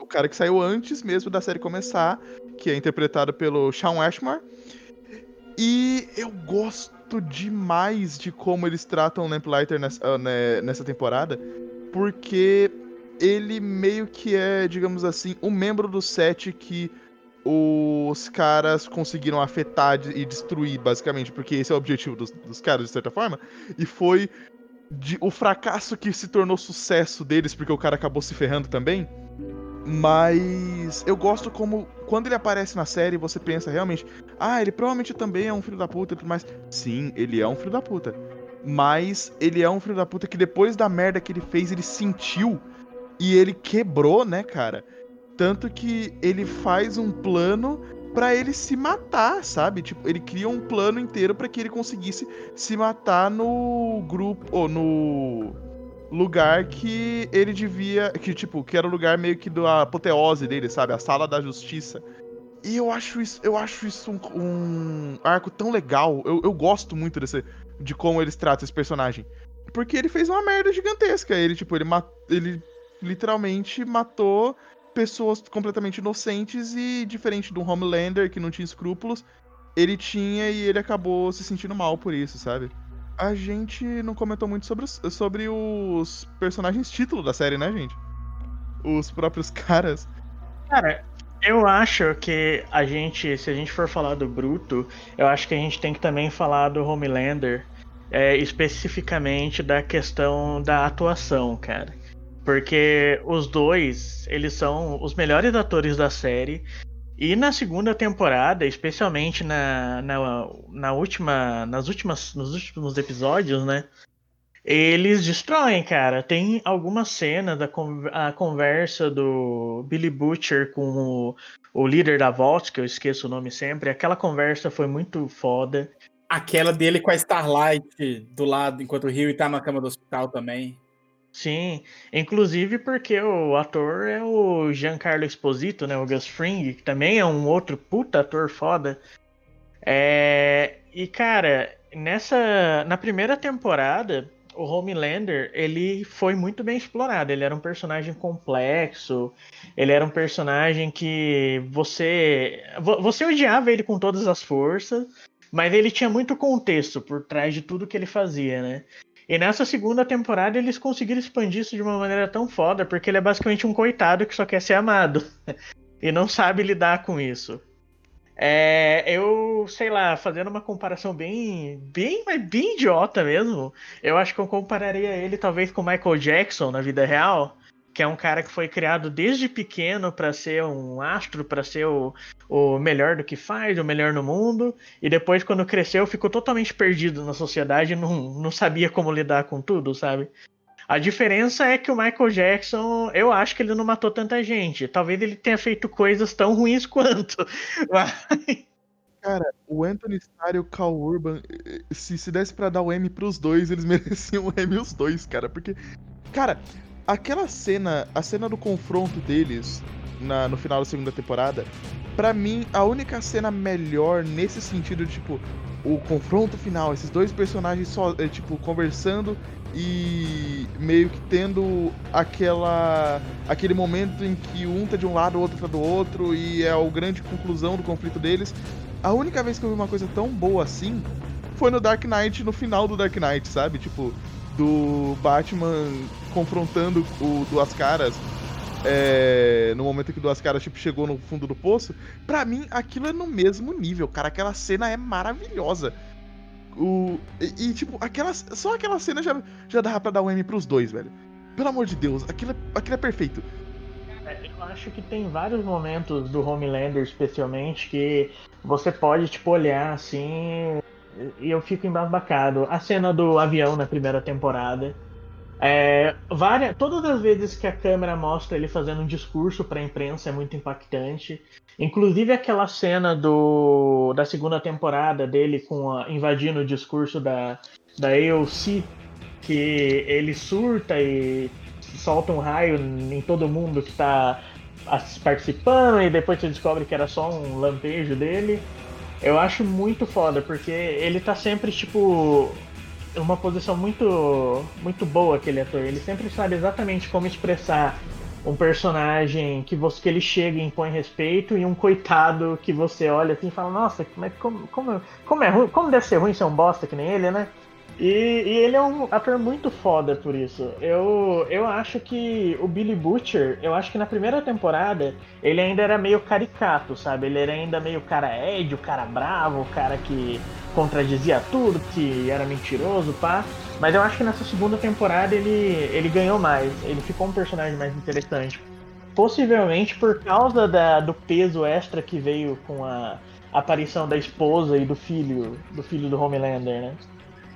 cara que saiu antes mesmo da série começar, que é interpretado pelo Sean Ashmore. E eu gosto demais de como eles tratam o Lamplighter nessa, ah, né, nessa temporada, porque ele meio que é, digamos assim, um membro do set que os caras conseguiram afetar e destruir, basicamente, porque esse é o objetivo dos, dos caras, de certa forma, e foi de, o fracasso que se tornou sucesso deles, porque o cara acabou se ferrando também. Mas eu gosto como quando ele aparece na série, você pensa realmente, ah, ele provavelmente também é um filho da puta, mas sim, ele é um filho da puta. Mas ele é um filho da puta que depois da merda que ele fez, ele sentiu e ele quebrou, né, cara? Tanto que ele faz um plano para ele se matar, sabe? Tipo, ele cria um plano inteiro para que ele conseguisse se matar no grupo ou no lugar que ele devia. Que, tipo, que era o lugar meio que da apoteose dele, sabe? A sala da justiça. E eu acho isso, eu acho isso um, um arco tão legal. Eu, eu gosto muito desse, de como eles tratam esse personagem. Porque ele fez uma merda gigantesca. Ele, tipo, ele, ele literalmente matou pessoas completamente inocentes e diferente do Homelander, que não tinha escrúpulos, ele tinha e ele acabou se sentindo mal por isso, sabe? a gente não comentou muito sobre os, sobre os personagens título da série, né, gente? Os próprios caras. Cara, eu acho que a gente, se a gente for falar do Bruto, eu acho que a gente tem que também falar do Homelander, é, especificamente da questão da atuação, cara. Porque os dois, eles são os melhores atores da série. E na segunda temporada, especialmente na, na, na última, nas últimas, nos últimos episódios, né? Eles destroem, cara. Tem algumas cenas da a conversa do Billy Butcher com o, o líder da Vault, que eu esqueço o nome sempre. Aquela conversa foi muito foda. Aquela dele com a Starlight do lado, enquanto o Rio tá na cama do hospital também. Sim, inclusive porque o ator é o Giancarlo Esposito, né, o Gus Fring, que também é um outro puta ator foda. É... E cara, nessa na primeira temporada, o Homelander, ele foi muito bem explorado. Ele era um personagem complexo, ele era um personagem que você você odiava ele com todas as forças, mas ele tinha muito contexto por trás de tudo que ele fazia, né? E nessa segunda temporada eles conseguiram expandir isso de uma maneira tão foda, porque ele é basicamente um coitado que só quer ser amado. e não sabe lidar com isso. É, eu, sei lá, fazendo uma comparação bem, bem, bem idiota mesmo, eu acho que eu compararia ele talvez com Michael Jackson na vida real que é um cara que foi criado desde pequeno para ser um astro, para ser o, o melhor do que faz, o melhor no mundo, e depois, quando cresceu, ficou totalmente perdido na sociedade não, não sabia como lidar com tudo, sabe? A diferença é que o Michael Jackson, eu acho que ele não matou tanta gente. Talvez ele tenha feito coisas tão ruins quanto. Cara, o Anthony Starr e o Cal Urban, se, se desse pra dar o M pros dois, eles mereciam o M os dois, cara. Porque, cara, aquela cena, a cena do confronto deles na, no final da segunda temporada, para mim, a única cena melhor nesse sentido, tipo, o confronto final, esses dois personagens só, é, tipo, conversando e meio que tendo aquela aquele momento em que um tá de um lado, o outro tá do outro e é a grande conclusão do conflito deles. A única vez que eu vi uma coisa tão boa assim foi no Dark Knight, no final do Dark Knight, sabe? Tipo, do Batman confrontando o Duas Caras é, no momento que Duas Caras tipo, chegou no fundo do poço, pra mim aquilo é no mesmo nível, cara. Aquela cena é maravilhosa. O, e, e, tipo, aquela, só aquela cena já, já dava pra dar um M pros dois, velho. Pelo amor de Deus, aquilo é, aquilo é perfeito. Eu acho que tem vários momentos do Homelander, especialmente, que você pode, tipo, olhar assim e eu fico embasbacado. A cena do avião na primeira temporada. É, várias, todas as vezes que a câmera mostra ele fazendo um discurso para a imprensa é muito impactante. Inclusive aquela cena do, da segunda temporada dele com a, invadindo o discurso da, da AOC, que ele surta e solta um raio em todo mundo que está participando e depois você descobre que era só um lampejo dele. Eu acho muito foda, porque ele tá sempre, tipo, uma posição muito muito boa aquele ator. Ele sempre sabe exatamente como expressar um personagem que você que ele chega e impõe respeito e um coitado que você olha assim e fala, nossa, é, como, como, como é ruim, como deve ser ruim ser um bosta que nem ele, né? E, e, ele é um ator muito foda por isso. Eu, eu acho que o Billy Butcher, eu acho que na primeira temporada ele ainda era meio caricato, sabe? Ele era ainda meio cara Ed, o cara bravo, o cara que contradizia tudo, que era mentiroso, pá. Mas eu acho que nessa segunda temporada ele, ele ganhou mais, ele ficou um personagem mais interessante. Possivelmente por causa da, do peso extra que veio com a aparição da esposa e do filho, do filho do Homelander, né?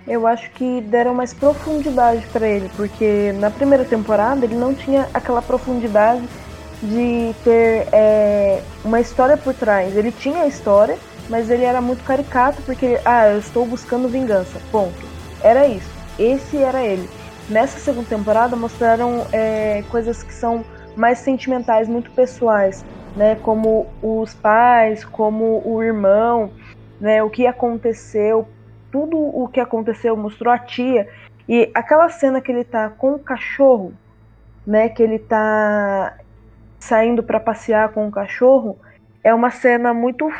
Eu acho que deram mais profundidade para ele, porque na primeira temporada ele não tinha aquela profundidade de ter é, uma história por trás. Ele tinha a história, mas ele era muito caricato, porque, ah, eu estou buscando vingança, ponto. Era isso, esse era ele. Nessa segunda temporada mostraram é, coisas que são mais sentimentais, muito pessoais, né? Como os pais, como o irmão, né? O que aconteceu tudo o que aconteceu, mostrou a tia. E aquela cena que ele tá com o cachorro, né, que ele tá saindo para passear com o cachorro, é uma cena muito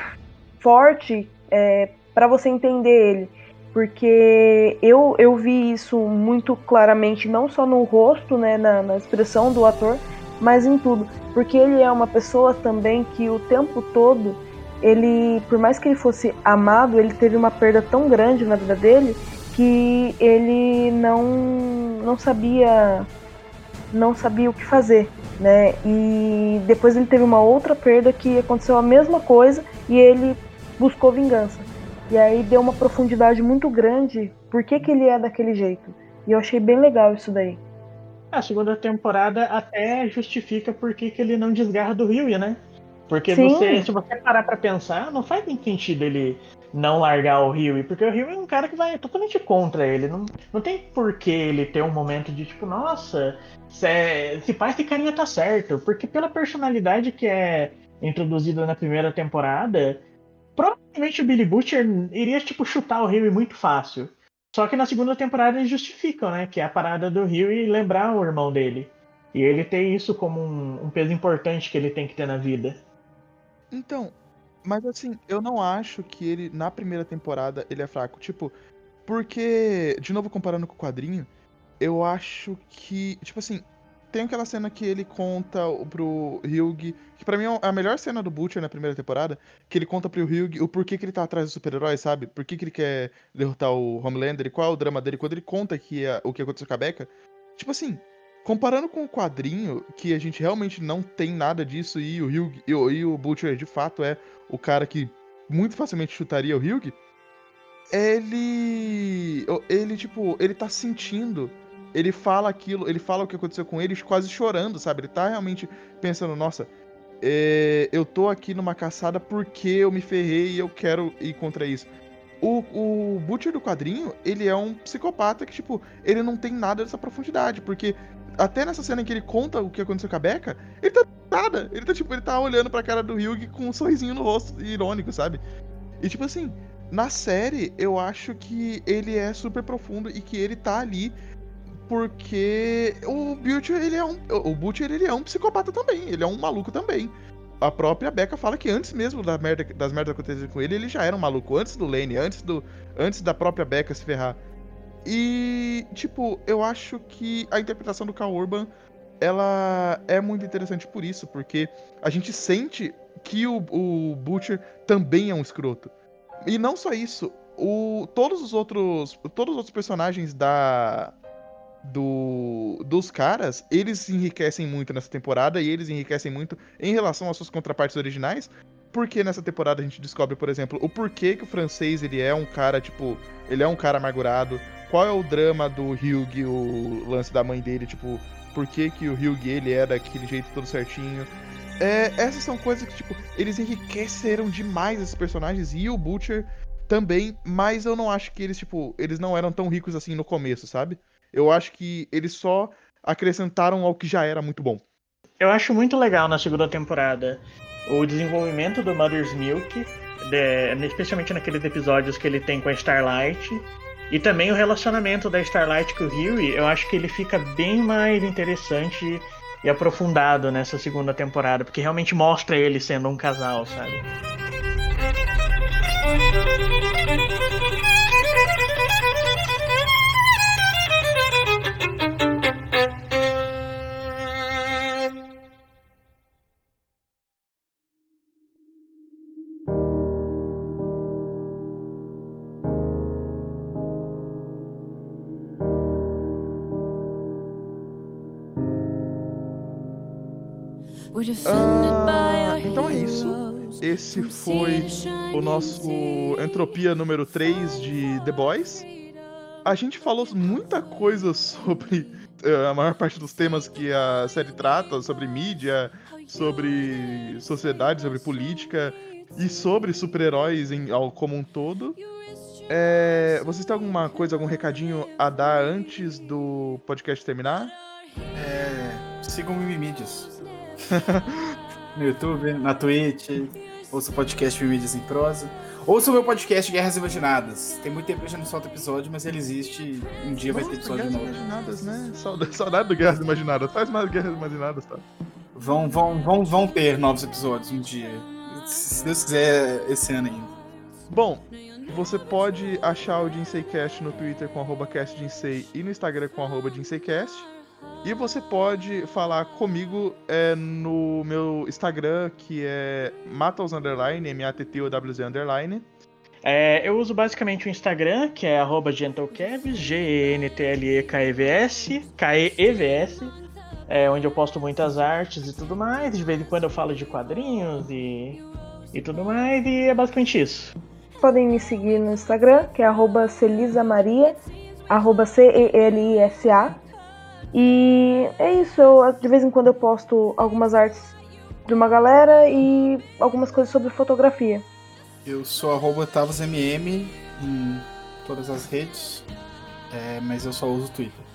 forte é, para você entender ele. Porque eu, eu vi isso muito claramente, não só no rosto, né, na, na expressão do ator, mas em tudo. Porque ele é uma pessoa também que o tempo todo ele, por mais que ele fosse amado, ele teve uma perda tão grande na vida dele que ele não não sabia não sabia o que fazer, né? E depois ele teve uma outra perda que aconteceu a mesma coisa e ele buscou vingança. E aí deu uma profundidade muito grande por que, que ele é daquele jeito. E eu achei bem legal isso daí. A segunda temporada até justifica por que, que ele não desgarra do Rio, né? Porque Sim. você, se você parar pra pensar, não faz nem sentido ele não largar o Rio, porque o Rio é um cara que vai totalmente contra ele. Não, não tem por que ele ter um momento de tipo, nossa, se, se faz esse carinha tá certo. Porque pela personalidade que é introduzida na primeira temporada, provavelmente o Billy Butcher iria tipo chutar o Rio muito fácil. Só que na segunda temporada eles justificam, né? Que é a parada do Rio e lembrar o irmão dele. E ele tem isso como um, um peso importante que ele tem que ter na vida. Então, mas assim, eu não acho que ele, na primeira temporada, ele é fraco. Tipo, porque, de novo comparando com o quadrinho, eu acho que, tipo assim, tem aquela cena que ele conta pro Hyug, que pra mim é a melhor cena do Butcher na primeira temporada, que ele conta pro Hyug o porquê que ele tá atrás do super-herói, sabe? Por que, que ele quer derrotar o Homelander e qual é o drama dele quando ele conta que é- o que aconteceu com a Becca. Tipo assim, comparando com o quadrinho, que a gente realmente não tem nada disso e o Hyug, e e o Butcher de fato é o cara que muito facilmente chutaria o Hyug, ele. Ele, tipo, ele tá sentindo. Ele fala aquilo, ele fala o que aconteceu com ele, quase chorando, sabe? Ele tá realmente pensando, nossa, é, eu tô aqui numa caçada porque eu me ferrei e eu quero ir contra isso. O, o Butcher do quadrinho, ele é um psicopata que, tipo, ele não tem nada dessa profundidade, porque até nessa cena em que ele conta o que aconteceu com a Becca, ele tá nada. Ele tá, tipo, ele tá olhando pra cara do Hyug com um sorrisinho no rosto, irônico, sabe? E, tipo assim, na série, eu acho que ele é super profundo e que ele tá ali porque o Butcher, ele é um. O Butcher, ele é um psicopata também. Ele é um maluco também. A própria Becca fala que antes mesmo da merda, das merdas acontecerem com ele, ele já era um maluco. Antes do Lane, antes, do, antes da própria Becca se ferrar. E, tipo, eu acho que a interpretação do Cal Urban, ela é muito interessante por isso, porque a gente sente que o, o Butcher também é um escroto. E não só isso, o, todos os outros. Todos os outros personagens da. Do, dos caras, eles enriquecem muito nessa temporada e eles enriquecem muito em relação às suas contrapartes originais. Porque nessa temporada a gente descobre, por exemplo, o porquê que o francês ele é um cara, tipo, ele é um cara amargurado. Qual é o drama do Hugh, o lance da mãe dele, tipo, por que, que o Hugh ele é daquele jeito todo certinho. É, essas são coisas que, tipo, eles enriqueceram demais esses personagens e o Butcher também, mas eu não acho que eles, tipo, eles não eram tão ricos assim no começo, sabe? Eu acho que eles só acrescentaram ao que já era muito bom. Eu acho muito legal na segunda temporada o desenvolvimento do Mother's Milk, de- especialmente naqueles episódios que ele tem com a Starlight. E também o relacionamento da Starlight com o Huey, eu acho que ele fica bem mais interessante e aprofundado nessa segunda temporada, porque realmente mostra ele sendo um casal, sabe? Ah, então é isso. Esse foi o nosso Entropia número 3 de The Boys. A gente falou muita coisa sobre eh, a maior parte dos temas que a série trata, sobre mídia, sobre sociedade, sobre política e sobre super-heróis como um todo. É, vocês têm alguma coisa, algum recadinho a dar antes do podcast terminar? É, sigam o Mimimídias. no YouTube, na Twitch, ouça o podcast Mimimídias em prosa. Ouça o meu podcast Guerras Imaginadas. Tem muito tempo que a gente não solta episódio, mas ele existe um dia vai ter episódio Guerras novo. Imaginadas, né? Saudade, saudade do Guerras Imaginadas. Faz mais Guerras Imaginadas, tá? Vão, vão, vão, vão ter novos episódios um dia. Se Deus quiser, esse ano ainda. Bom, você pode achar o JinseiCast no Twitter com arroba castjinsei e no Instagram com arroba JinseiCast. E você pode falar comigo é, no meu Instagram, que é Matos Underline, M-A-T-T-O-W-Z Underline. É, eu uso basicamente o Instagram, que é arroba GentleKevs, G-E-N-T-L-E-K-E-V-S, K-E-E-V-S, é, onde eu posto muitas artes e tudo mais. De vez em quando eu falo de quadrinhos e, e tudo mais, e é basicamente isso. Podem me seguir no Instagram, que é arroba celisamaria, arroba C-E-L-I-S-A. E é isso, eu, de vez em quando eu posto algumas artes de uma galera e algumas coisas sobre fotografia. Eu sou arroba TavosMM em todas as redes, é, mas eu só uso Twitter.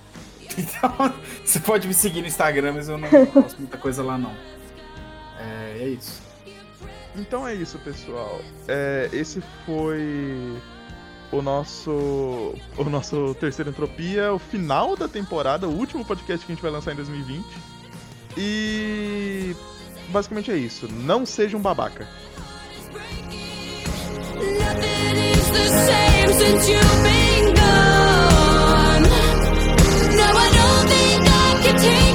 Então, você pode me seguir no Instagram, mas eu não posto muita coisa lá não. É, é isso. Então é isso, pessoal. É, esse foi o nosso o nosso terceiro entropia, o final da temporada, o último podcast que a gente vai lançar em 2020. E basicamente é isso. Não seja um babaca. Nothing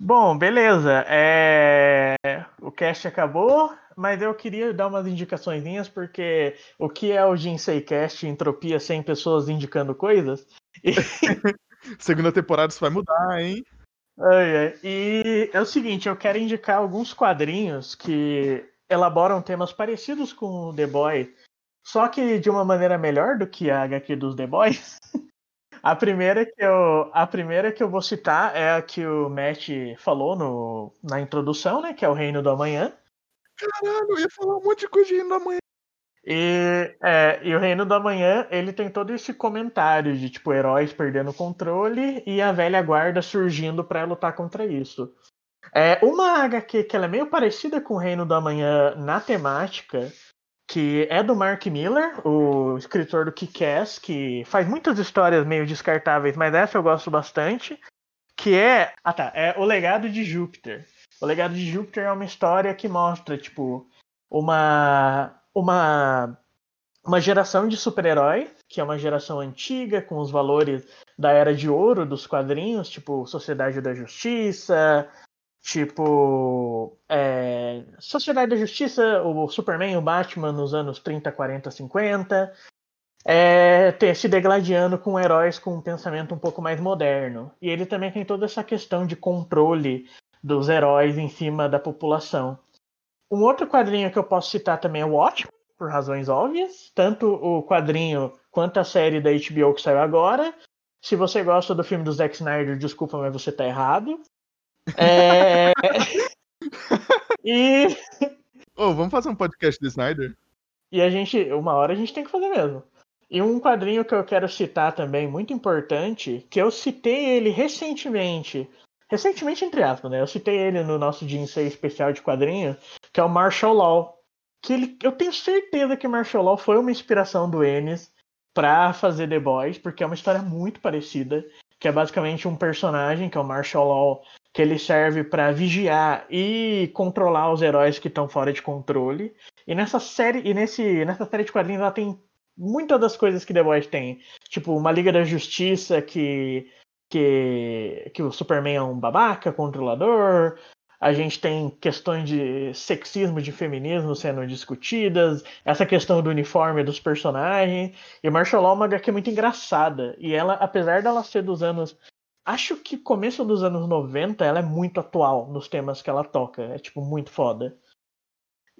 Bom, beleza. É... O cast acabou, mas eu queria dar umas indicaçõezinhas, porque o que é o Jinsei Cast Entropia sem pessoas indicando coisas? E... Segunda temporada isso vai mudar, hein? Ai. E é o seguinte, eu quero indicar alguns quadrinhos que elaboram temas parecidos com o The Boy, só que de uma maneira melhor do que a HQ dos The Boys. A primeira que eu, a primeira que eu vou citar é a que o Matt falou no, na introdução, né? Que é o Reino do Amanhã. Caralho, eu ia falar um monte de coisa de Reino da Manhã. E, é, e o Reino do Amanhã, ele tem todo esse comentário de, tipo, heróis perdendo o controle e a velha guarda surgindo pra lutar contra isso. É, uma HQ que ela é meio parecida com o Reino do Amanhã na temática, que é do Mark Miller, o escritor do Kick-Ass, que faz muitas histórias meio descartáveis, mas essa eu gosto bastante, que é... Ah tá, é O Legado de Júpiter. O Legado de Júpiter é uma história que mostra, tipo, uma uma uma geração de super-herói, que é uma geração antiga, com os valores da era de ouro dos quadrinhos, tipo Sociedade da Justiça, tipo é, Sociedade da Justiça, o Superman o Batman nos anos 30, 40, 50. É, ter, se degladiando com heróis com um pensamento um pouco mais moderno. E ele também tem toda essa questão de controle dos heróis em cima da população. Um outro quadrinho que eu posso citar também é o Watchmen, por razões óbvias. Tanto o quadrinho quanto a série da HBO que saiu agora. Se você gosta do filme do Zack Snyder, desculpa, mas você tá errado. É... e, Ô, vamos fazer um podcast do Snyder? e a gente, uma hora a gente tem que fazer mesmo. E um quadrinho que eu quero citar também, muito importante, que eu citei ele recentemente. Recentemente, entre aspas, né? Eu citei ele no nosso Jinsei especial de quadrinho, que é o Martial Law. Que ele, eu tenho certeza que Martial Law foi uma inspiração do Ennis pra fazer The Boys, porque é uma história muito parecida. Que é basicamente um personagem, que é o Martial Law, que ele serve pra vigiar e controlar os heróis que estão fora de controle. E nessa série, e nesse, nessa série de quadrinhos ela tem muitas das coisas que The Boys tem. Tipo, uma Liga da Justiça que, que, que o Superman é um babaca, controlador. A gente tem questões de sexismo, de feminismo sendo discutidas. Essa questão do uniforme dos personagens. E Martial Law é uma HQ muito engraçada. E ela, apesar dela ser dos anos. Acho que começo dos anos 90, ela é muito atual nos temas que ela toca. É, tipo, muito foda.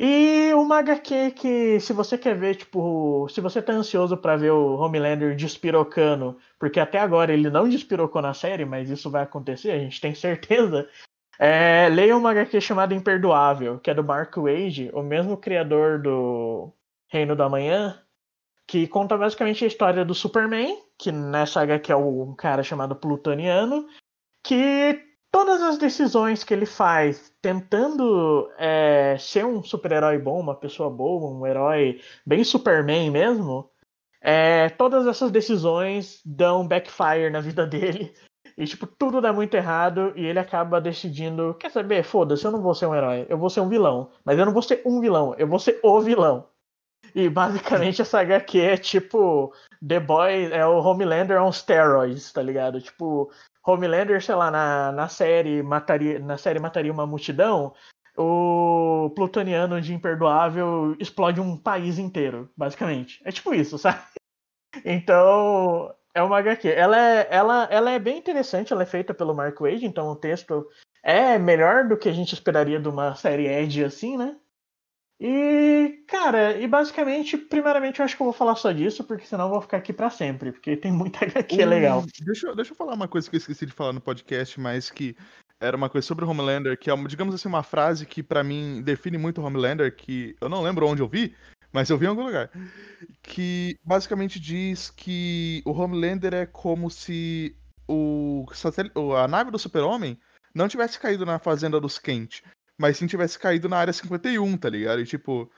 E uma HQ que, se você quer ver, tipo, se você tá ansioso pra ver o Homelander despirocando, porque até agora ele não despirocou na série, mas isso vai acontecer, a gente tem certeza. É, leia uma HQ chamada Imperdoável, que é do Mark Wade, o mesmo criador do Reino do Amanhã, que conta basicamente a história do Superman, que nessa HQ é um cara chamado Plutoniano, que todas as decisões que ele faz tentando é, ser um super-herói bom, uma pessoa boa, um herói bem Superman mesmo, é, todas essas decisões dão backfire na vida dele. E, tipo, tudo dá muito errado e ele acaba decidindo: quer saber? Foda-se, eu não vou ser um herói, eu vou ser um vilão. Mas eu não vou ser um vilão, eu vou ser o vilão. E basicamente essa HQ é tipo: The Boy é o Homelander on steroids, tá ligado? Tipo, Homelander, sei lá, na, na série mataria na série mataria uma multidão, o plutoniano de imperdoável explode um país inteiro, basicamente. É tipo isso, sabe? Então, é uma HQ. Ela é, ela, ela é bem interessante, ela é feita pelo Mark Wade, então o texto é melhor do que a gente esperaria de uma série Edge assim, né? E, cara, e basicamente, primeiramente eu acho que eu vou falar só disso, porque senão eu vou ficar aqui pra sempre, porque tem muita HQ legal. Deixa, eu- deixa eu falar uma coisa que eu esqueci de falar no podcast, mas que era uma coisa sobre o Homelander, que é, digamos assim, uma frase que pra mim define muito o Homelander, que eu não lembro onde eu vi, mas eu vi em algum lugar. Que basicamente diz que o Homelander é como se o satel- a nave do Super-Homem não tivesse caído na fazenda dos Kent, mas sim tivesse caído na área 51, tá ligado? E tipo,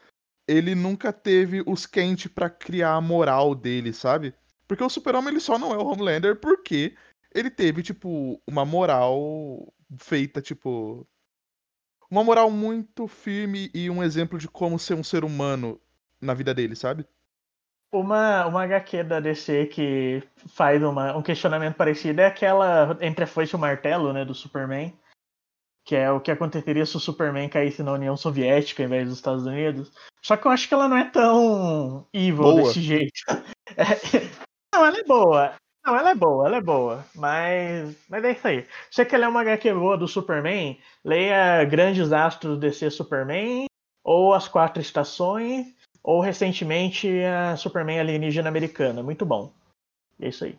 ele nunca teve os Kent pra criar a moral dele, sabe? Porque o Super-Homem ele só não é o Homelander porque ele teve, tipo, uma moral feita, tipo. Uma moral muito firme e um exemplo de como ser um ser humano na vida dele, sabe? Uma, uma HQ da DC que faz uma, um questionamento parecido é aquela Entre a Foice e o Martelo, né, do Superman. Que é o que aconteceria se o Superman caísse na União Soviética em vez dos Estados Unidos. Só que eu acho que ela não é tão evil Boa. desse jeito. É- Não, ela é boa. Não, ela é boa, ela é boa. Mas, mas é isso aí. Se você quer ler uma HQ boa do Superman, leia Grandes Astros DC Superman, ou As Quatro Estações, ou recentemente a Superman Alienígena Americana. Muito bom. É isso aí.